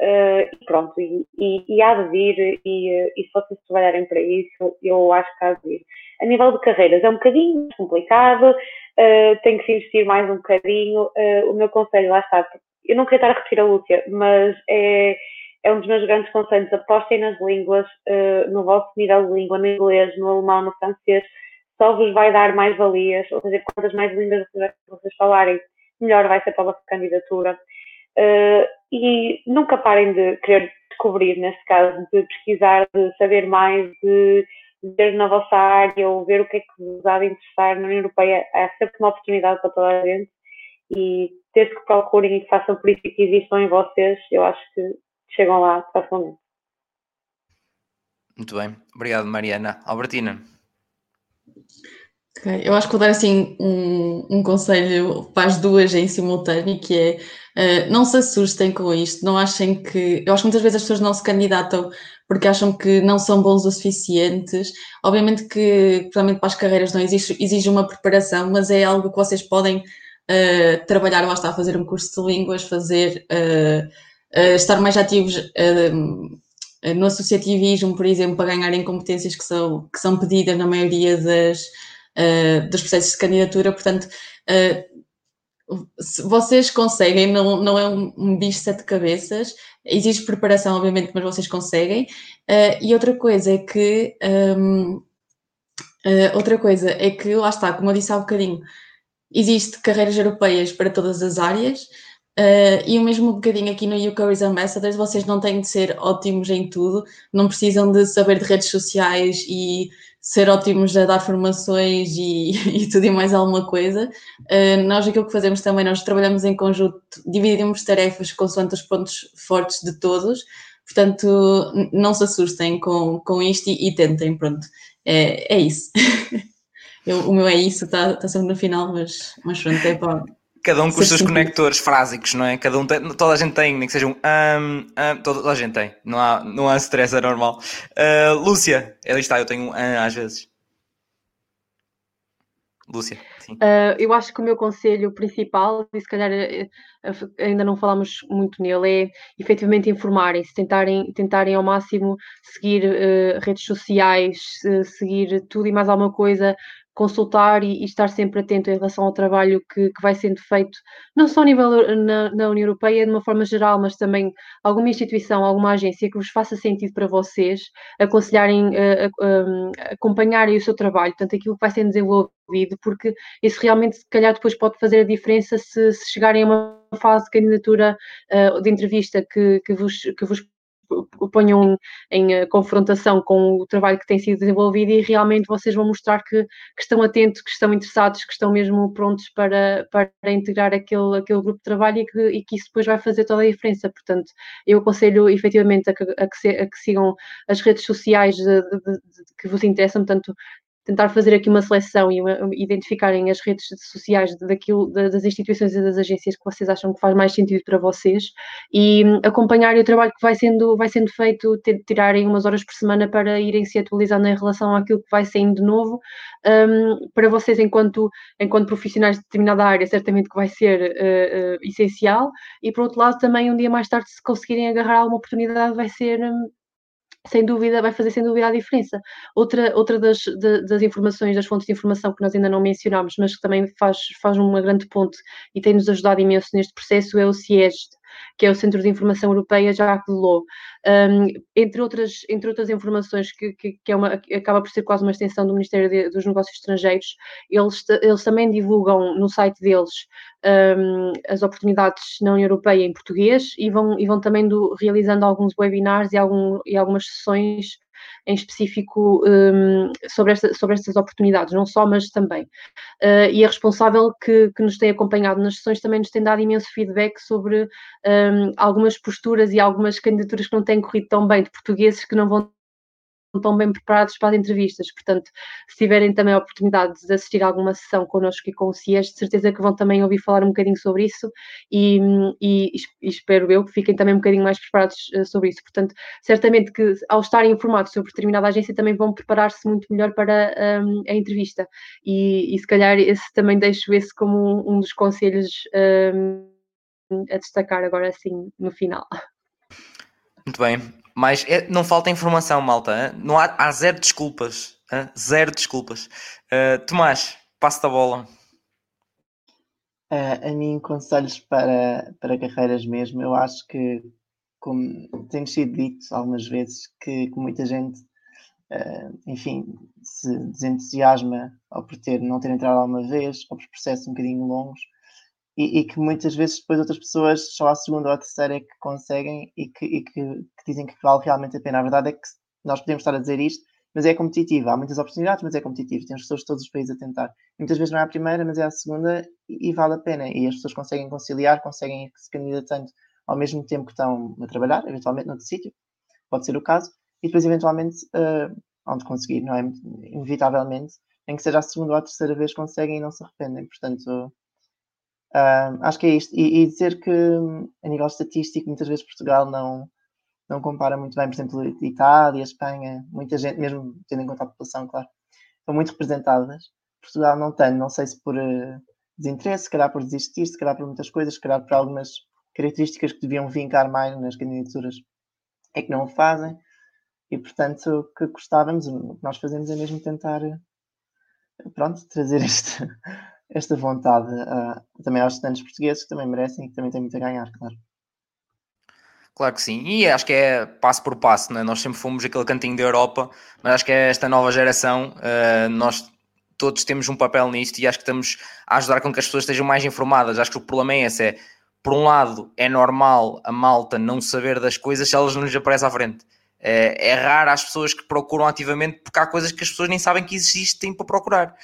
Speaker 2: Uh, e pronto, e, e, e, há de vir, e, e se vocês trabalharem para isso, eu acho que há de vir. A nível de carreiras é um bocadinho mais complicado, uh, tem que se investir mais um bocadinho. Uh, o meu conselho, lá está, eu não queria estar a repetir a Lúcia, mas é, é um dos meus grandes conselhos. Apostem nas línguas, no vosso nível de língua, no inglês, no alemão, no francês, só vos vai dar mais valias, ou seja, quantas mais línguas vocês falarem, melhor vai ser para a vossa candidatura. Uh, e nunca parem de querer descobrir, nesse caso, de pesquisar, de saber mais, de ver na vossa área ou ver o que é que vos há de interessar na União Europeia. É sempre uma oportunidade para toda a gente e desde que procurem e que façam política que existam em vocês, eu acho que chegam lá facilmente.
Speaker 1: Muito bem, obrigado Mariana. Albertina.
Speaker 3: Okay. Eu acho que vou dar assim um, um conselho para as duas em simultâneo, que é uh, não se assustem com isto, não achem que. Eu acho que muitas vezes as pessoas não se candidatam porque acham que não são bons o suficientes. Obviamente que, principalmente para as carreiras, não exige, exige uma preparação, mas é algo que vocês podem uh, trabalhar, lá está, fazer um curso de línguas, fazer. Uh, estar mais ativos no associativismo, por exemplo, para ganharem competências que são, que são pedidas na maioria das uh, dos processos de candidatura, portanto, uh, vocês conseguem, não, não é um, um bicho de sete cabeças, exige preparação, obviamente, mas vocês conseguem. Uh, e outra coisa é que um, ehm, outra coisa é que lá está, como eu disse há bocadinho, existe carreiras europeias para todas as áreas. Uh, e o mesmo bocadinho aqui no UCORIS Ambassadors, vocês não têm de ser ótimos em tudo, não precisam de saber de redes sociais e ser ótimos a dar formações e, e tudo e mais alguma coisa. Uh, nós aquilo que fazemos também, nós trabalhamos em conjunto, dividimos tarefas consoante os pontos fortes de todos, portanto não se assustem com, com isto e, e tentem, pronto. É, é isso. Eu, o meu é isso, está tá sempre no final, mas, mas pronto, é para
Speaker 1: Cada um com os seus conectores frásicos, não é? Cada um tem, toda a gente tem, nem que seja um um, um toda a gente tem. Não há, não há stress, é normal. Uh, Lúcia, ali está, eu tenho um um às vezes. Lúcia, sim.
Speaker 5: Uh, eu acho que o meu conselho principal, e se calhar eh, eh, ainda não falamos muito nele, é efetivamente informarem-se, tentarem, tentarem ao máximo seguir uh, redes sociais, seguir tudo e mais alguma coisa consultar e, e, estar sempre atento em relação ao trabalho que, que vai sendo feito, não só a nível na, na, União Europeia, de uma forma geral, mas também alguma instituição, alguma agência que vos faça sentido para vocês, aconselharem, uh, uh, acompanharem o seu trabalho, portanto, aquilo que vai sendo desenvolvido, porque isso realmente, se calhar, depois pode fazer a diferença se, se chegarem a uma fase de candidatura uh, de entrevista que, que, vos, que vos ponham em, em, confrontação com o trabalho que tem sido desenvolvido e realmente vocês vão mostrar que, que estão atentos, que estão interessados, que estão mesmo prontos para, para integrar aquele, aquele grupo de trabalho e que, e que isso depois vai fazer toda a diferença. Portanto, eu aconselho efetivamente a que, a que, se, a que sigam as redes sociais de, de, de, que vos interessam, tanto tentar fazer aqui uma seleção e uma, identificarem as redes sociais daquilo, das instituições e das agências que vocês acham que faz mais sentido para vocês e hum, acompanharem o trabalho que vai sendo, vai sendo feito, tirarem umas horas por semana para irem se atualizando em relação àquilo que vai saindo novo. Um, para vocês, enquanto, enquanto profissionais de determinada área, certamente que vai ser uh, uh, essencial, e por outro lado, também um dia mais tarde, se conseguirem agarrar alguma oportunidade, vai ser. Um, sem dúvida, vai fazer sem dúvida a diferença. Outra, outra das, de, das informações, das fontes de informação que nós ainda não mencionámos, mas que também faz, faz uma grande ponte e tem-nos ajudado imenso neste processo, é o CIEST, que é o Centro de Informação Europeia Jacques Delors. Um, entre, outras, entre outras informações, que, que, que, é uma, acaba por ser quase uma extensão do Ministério de, dos Negócios Estrangeiros, eles, eles também divulgam no site deles um, as oportunidades na União Europeia em português e vão, e vão também do, realizando alguns webinars e, algum, e algumas sessões em específico um, sobre, esta, sobre estas oportunidades, não só, mas também. Uh, e a responsável que, que, nos tem acompanhado nas sessões também nos tem dado imenso feedback sobre um, algumas posturas e algumas candidaturas que não têm corrido tão bem, de portugueses que não vão tão bem preparados para as entrevistas. Portanto, se tiverem também a oportunidade de assistir a alguma sessão connosco e com o CIES, de certeza que vão também ouvir falar um bocadinho sobre isso e, e, e espero eu que fiquem também um bocadinho mais preparados uh, sobre isso. Portanto, certamente que ao estarem informados sobre determinada agência também vão preparar-se muito melhor para um, a entrevista e, e, se calhar esse também deixo esse como um, um dos conselhos um, a destacar agora assim no final.
Speaker 1: Muito bem. Mas é, não falta informação, malta. Não há, há zero desculpas. Hein? Zero desculpas. Uh, Tomás, passo da bola.
Speaker 4: Uh, a mim, conselhos para, para carreiras mesmo, eu acho que, como tem sido dito algumas vezes, que, que muita gente, uh, enfim, se desentusiasma ao por ter, não ter entrado alguma vez, ou por processos um bocadinho longos, e, e, que muitas vezes depois outras pessoas só à segunda ou à terceira é que conseguem e que, e que, que, dizem que vale realmente a pena. A verdade é que nós podemos estar a dizer isto, mas é competitivo. Há muitas oportunidades, mas é competitivo. Tem as pessoas de todos os países a tentar. Muitas vezes não é a primeira, mas é a segunda e, e vale a pena. E as pessoas conseguem conciliar, conseguem se candidatando ao mesmo tempo que estão a trabalhar, eventualmente noutro sítio, pode ser o caso, e depois eventualmente uh, onde conseguir, não é? Inevitavelmente em que seja a segunda ou a terceira vez conseguem e não se arrependem. Portanto, uh, acho que é isto. E, e, dizer que, a nível estatístico, muitas vezes Portugal não, não compara muito bem, por exemplo, Itália, Espanha, muita gente, mesmo tendo em conta a população, claro, estão muito representadas. Portugal não tem, não sei se por uh, desinteresse, se calhar por desistir, se calhar por muitas coisas, se calhar por algumas características que deviam vincar mais nas candidaturas, é que não o fazem. E, portanto, o que gostávamos, o que nós fazemos é mesmo tentar pronto, trazer este, esta vontade uh, também aos estudantes portugueses que também merecem e que também têm muito a ganhar, claro.
Speaker 1: Claro que sim, e acho que é passo por passo, né? nós sempre fomos aquele cantinho da Europa, mas acho que é esta nova geração, uh, nós todos temos um papel nisto e acho que estamos a ajudar com que as pessoas estejam mais informadas. Acho que o problema é esse: é por um lado, é normal a malta não saber das coisas se elas não lhes aparecem à frente. É, é raro as pessoas que procuram ativamente porque há coisas que as pessoas nem sabem que existem para procurar.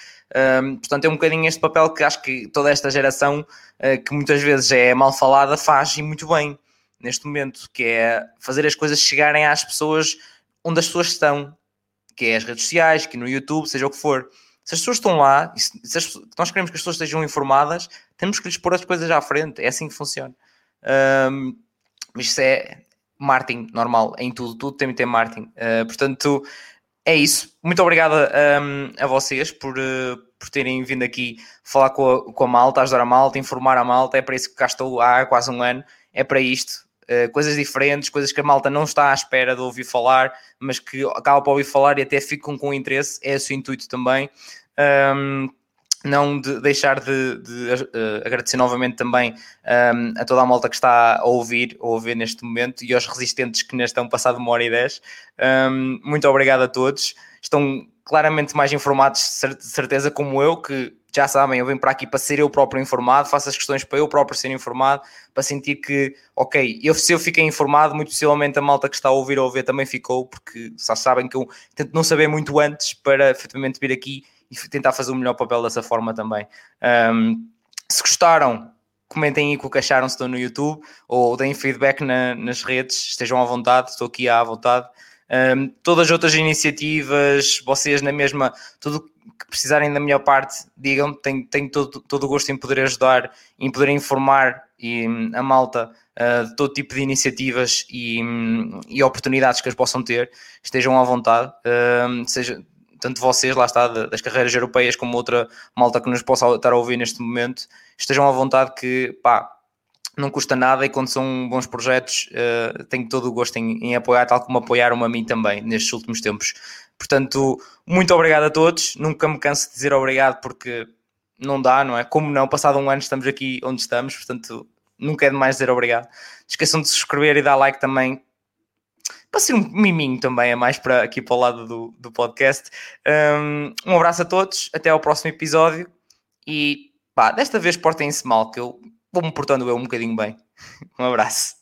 Speaker 1: Um, portanto, é um bocadinho este papel que acho que toda esta geração, uh, que muitas vezes é mal falada, faz e muito bem neste momento, que é fazer as coisas chegarem às pessoas onde as pessoas estão, que é as redes sociais, que no YouTube, seja o que for. Se as pessoas estão lá, se as, nós queremos que as pessoas estejam informadas, temos que lhes pôr as coisas à frente. É assim que funciona. Um, mas isso é, marketing normal em tudo, tudo tem que ter marketing. Uh, portanto, é isso. Muito obrigado um, a vocês por, uh, por terem vindo aqui falar com a, com a malta, ajudar a malta, informar a malta. É para isso que cá estou há quase um ano. É para isto. Uh, coisas diferentes, coisas que a malta não está à espera de ouvir falar, mas que acaba por ouvir falar e até ficam com interesse. É esse o intuito também. Um, não de deixar de, de uh, agradecer novamente também um, ehm, a toda a malta que está a ouvir ou a ver neste momento e aos resistentes que neste estão passado uma hora e dez. Um, ehm, muito obrigado a todos. Estão claramente mais informados, de certeza, como eu, que já sabem, eu venho para aqui para ser eu próprio informado, faço as questões para eu próprio ser informado, para sentir que, ok, eu, se eu fiquei informado, muito possivelmente a malta que está a ouvir ou a ver também ficou, porque só sabem que eu tento não saber muito antes para efetivamente vir aqui e tentar fazer o melhor papel dessa forma também. Um, se gostaram, comentem aí o que acharam se estão no YouTube ou deem feedback na, nas redes, estejam à vontade, estou aqui à vontade. Um, todas as outras iniciativas, vocês na mesma, tudo que precisarem da minha parte, digam, tenho, tenho todo, todo o gosto em poder ajudar, em poder informar e, hum, a malta uh, de todo tipo de iniciativas e, um, e oportunidades que eles possam ter, estejam à vontade, uh, seja, tanto vocês, lá está, das carreiras europeias, como outra malta que nos possa estar a ouvir neste momento, estejam à vontade que, pá, não custa nada e quando são bons projetos uh, tenho todo o gosto em, em, apoiar, tal como apoiaram a mim também nestes últimos tempos. Portanto, muito obrigado a todos. Nunca me canso de dizer obrigado porque não dá, não é? Como não, passado um ano estamos aqui onde estamos, portanto, nunca é demais dizer obrigado. Esqueçam de se inscrever e dar like também para ser um miminho também, é mais para aqui para o lado do, do podcast. Um, um abraço a todos, até ao próximo episódio e pá, desta vez portem-se mal, que eu vou-me portando eu um bocadinho bem. Um abraço.